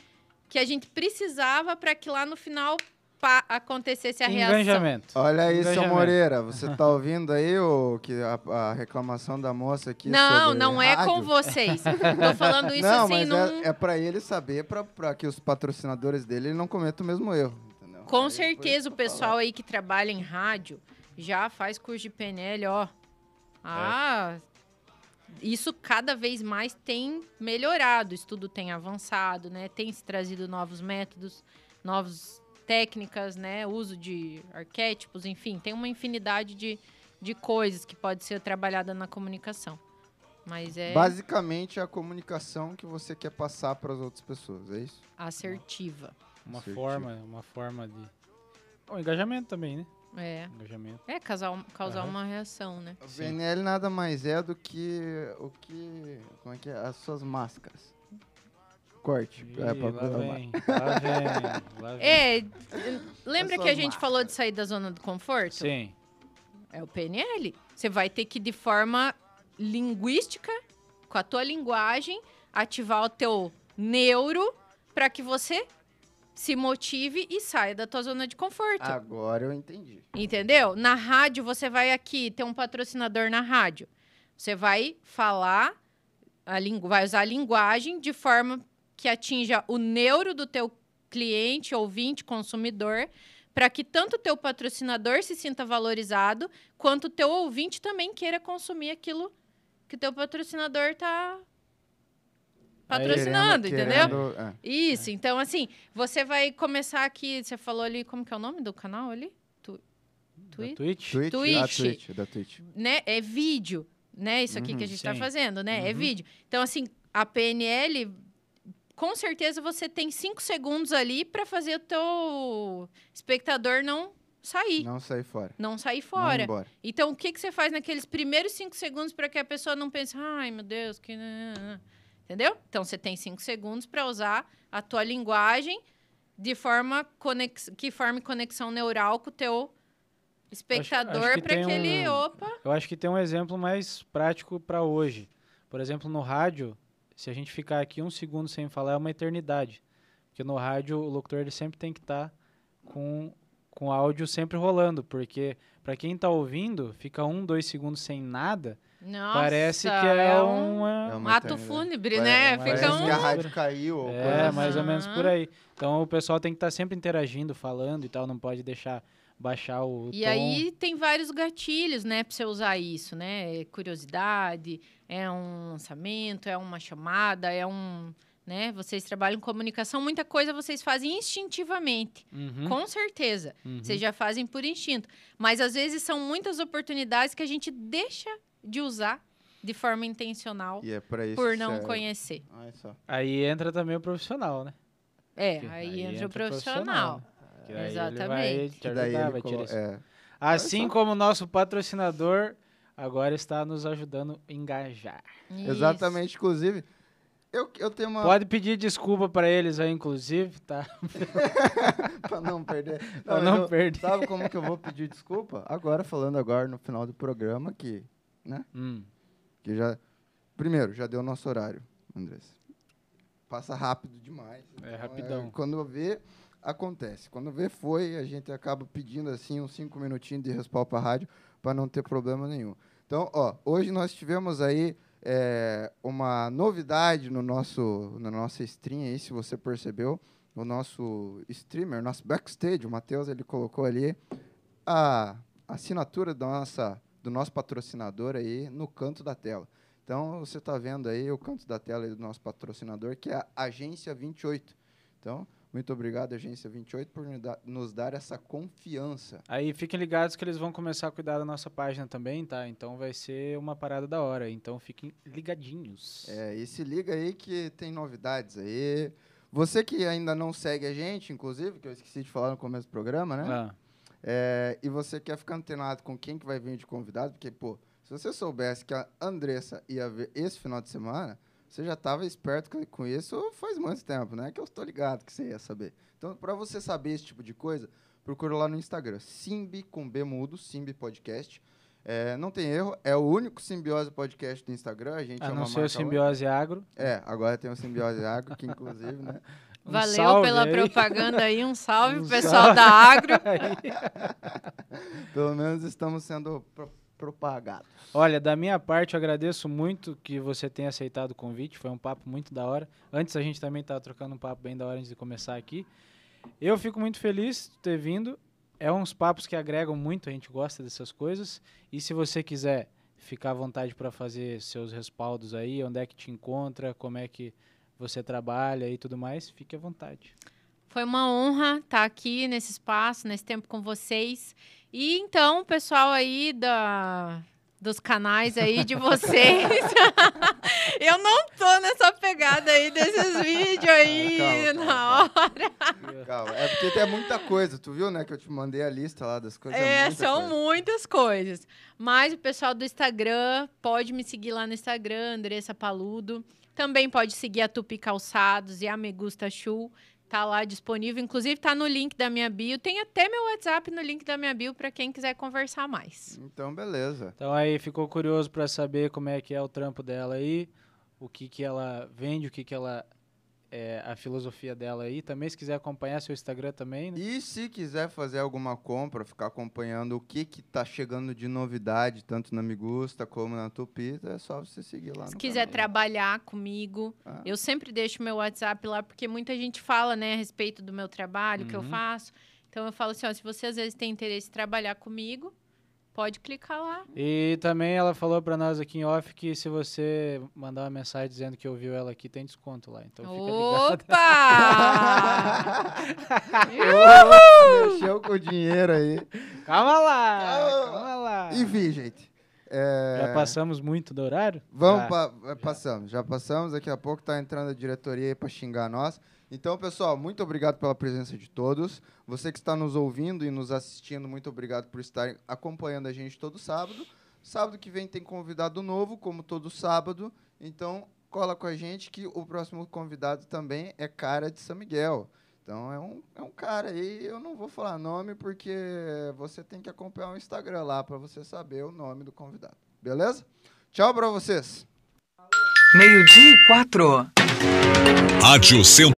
que a gente precisava para que lá no final acontecesse a reação. Olha aí, seu. Moreira, você tá ouvindo aí o, que a, a reclamação da moça aqui Não, sobre não é com rádio? vocês. Tô falando isso não, assim mas num... é, é pra ele saber, pra que os patrocinadores dele não cometam o mesmo erro. entendeu? Com Aí, certeza o pessoal aí que trabalha em rádio já faz curso de PNL, ó. Ah, isso cada vez mais tem melhorado, o estudo tem avançado, né? Tem se trazido novos métodos, novas técnicas, né? Uso de arquétipos, enfim, tem uma infinidade de, de coisas que pode ser trabalhada na comunicação. Mas é Basicamente é a comunicação que você quer passar para as outras pessoas, é isso? assertiva. Uma Assertivo. forma, uma forma de. O engajamento também, né? É, Engajamento. é causar, causar uma reação, né? O. PNL nada mais é do que o que, como é que é? As suas máscaras. Corte. Ih, é, pra- lá vem, lá vem, lá vem. É, lembra que a gente falou de sair da zona do conforto? Sim. É o PNL. Você vai ter que, de forma linguística, com a tua linguagem, ativar o teu neuro para que você se motive e saia da tua zona de conforto. Agora eu entendi. Entendeu? Na rádio, você vai aqui, tem um patrocinador na rádio. Você vai falar, a lingu vai usar a linguagem de forma que atinja o neuro do teu cliente, ouvinte, consumidor, para que tanto o teu patrocinador se sinta valorizado, quanto o teu ouvinte também queira consumir aquilo que o teu patrocinador está patrocinando, Querendo- entendeu? querendo- é. Isso, então assim, você vai começar aqui, você falou ali, como que é o nome do canal ali? Tu, Da Twi- Twitch? Twitch, Twitch. Da Twitch, da Twitch. né? É vídeo, né? Isso aqui Uhum, que a gente tá sim. fazendo, né? É Uhum. vídeo. Então, assim, a PNL, com certeza você tem cinco segundos ali para fazer o teu espectador não sair, não, Não sair fora. sair Não fora. ir embora. Então, o que, que você faz naqueles primeiros cinco segundos para que a pessoa não pense, ai, meu Deus, que... Entendeu? Então, você tem cinco segundos para usar a tua linguagem de forma conex... que forme conexão neural com o teu espectador que para tem que ele, um- opa, Eu acho que tem um exemplo mais prático para hoje. Por exemplo, no rádio, se a gente ficar aqui um segundo sem falar, é uma eternidade. Porque no rádio, o locutor ele sempre tem que estar com, com o áudio sempre rolando. Porque, para quem está ouvindo, fica um, dois segundos sem nada, Nossa, parece que é, um, uma. É um uma ato fúnebre, né? parece Fica Parece um... que a rádio caiu. É, assim. mais ou menos por aí. Então o pessoal tem que estar sempre interagindo, falando e tal, não pode deixar baixar o E tom. aí tem vários gatilhos, né, pra você usar isso, né? É curiosidade, é um lançamento, é uma chamada, é um, né? Vocês trabalham em comunicação, muita coisa vocês fazem instintivamente, Uhum, com certeza. uhum. Vocês já fazem por instinto, mas às vezes são muitas oportunidades que a gente deixa de usar de forma intencional E é pra isso por não serve. conhecer. Olha só. Aí entra também o profissional, né? É, aí, aí entra, entra o o profissional. profissional. Que aí Ele vai Exatamente. te ajudar, ele vai te colo- direcionar. é. Assim como o nosso patrocinador agora está nos ajudando a engajar. Isso. Exatamente, inclusive, eu, eu tenho uma. Pode pedir desculpa para eles aí, inclusive, tá? pra não perder. Pra mas não eu- perder. Sabe como que eu vou pedir desculpa? Agora, falando agora no final do programa, que, Hum. que já. Primeiro, já deu o nosso horário, Andressa. Passa rápido demais. É rapidão. quando vê, acontece. Quando vê, foi, a gente acaba pedindo assim uns cinco minutinhos de respaldo para rádio para não ter problema nenhum. Então, ó, hoje nós tivemos aí é, uma novidade no nosso, na nossa stream aí, se você percebeu. O nosso streamer, nosso backstage, o Matheus, ele colocou ali a assinatura da nossa, do nosso patrocinador aí no canto da tela. Então, você está vendo aí o canto da tela do nosso patrocinador, que é a Agência 28. Então, muito obrigado, Agência 28, por nos dar- nos dar essa confiança. Aí fiquem ligados que eles vão começar a cuidar da nossa página também, tá? Então vai ser uma parada da hora. Então fiquem ligadinhos. É, e se liga aí que tem novidades aí. Você que ainda não segue a gente, inclusive, que eu esqueci de falar no começo do programa, né? Ah, É, e você quer ficar antenado com quem que vai vir de convidado, porque, pô, se você soubesse que a Andressa ia ver esse final de semana, você já estava esperto com- isso faz muito tempo, né? Que eu estou ligado que você ia saber. Então, para você saber esse tipo de coisa, procura lá no Instagram, Simbi com B mudo, Simbi Podcast. É, não tem erro, é o único Simbiose Podcast do Instagram. A gente é a uma não ser o Simbiose Agro. é, agora tem o Simbiose Agro, que inclusive, né? Um Valeu salve pela aí. propaganda aí, um salve Um pessoal salve. da Agro. Pelo menos estamos sendo propagados. Olha, da minha parte, eu agradeço muito que você tenha aceitado o convite. Foi um papo muito da hora. Antes a gente também estava trocando um papo bem da hora antes de começar aqui. Eu fico muito feliz de ter vindo. É uns papos que agregam muito, a gente gosta dessas coisas. E se você quiser ficar à vontade para fazer seus respaldos aí, onde é que te encontra, como é que você trabalha e tudo mais, fique à vontade. Foi uma honra estar aqui nesse espaço, nesse tempo com vocês. E então, pessoal aí da, dos canais aí de vocês. eu não tô nessa pegada aí desses vídeos aí Calma, na hora. Calma, é porque tem muita coisa, tu viu, né? Que eu te mandei a lista lá das coisas. É, muita são coisa. muitas coisas. Mas o pessoal do Instagram pode me seguir lá no Instagram, Andressa Paludo. Também pode seguir a Tupi Calçados e a Megusta Shoe. Tá lá disponível. Inclusive, tá no link da minha bio. Tem até meu WhatsApp no link da minha bio para quem quiser conversar mais. Então, beleza. Então aí ficou curioso para saber como é que é o trampo dela aí, o que que ela vende, o que que ela é a filosofia dela aí. Também se quiser acompanhar seu Instagram também, né? E se quiser fazer alguma compra, ficar acompanhando o que que tá chegando de novidade, tanto na Migusta como na Tupi, é só você seguir lá Se no quiser canal. trabalhar comigo, Ah. eu sempre deixo meu WhatsApp lá, porque muita gente fala, né, a respeito do meu trabalho, o que eu Uhum. faço. Então eu falo assim, ó, se você às vezes tem interesse em trabalhar comigo, pode clicar lá. E também ela falou para nós aqui em off que se você mandar uma mensagem dizendo que ouviu ela aqui, tem desconto lá. Então fica ligado. Opa! Mexeu com o dinheiro aí. Calma lá! Calma. Calma lá! Enfim, gente. é, Já passamos muito do horário? Vamos, Já. pa- é, passamos, já passamos. Daqui a pouco tá entrando a diretoria aí pra xingar nós. Então, pessoal, muito obrigado pela presença de todos. Você que está nos ouvindo e nos assistindo, muito obrigado por estarem acompanhando a gente todo sábado. Sábado que vem tem convidado novo, como todo sábado. Então, cola com a gente que o próximo convidado também é cara de São Miguel. Então, é um, é um cara aí, eu não vou falar nome porque você tem que acompanhar o Instagram lá para você saber o nome do convidado. Beleza? Tchau para vocês. Meio-dia e quatro. Rádio Centro.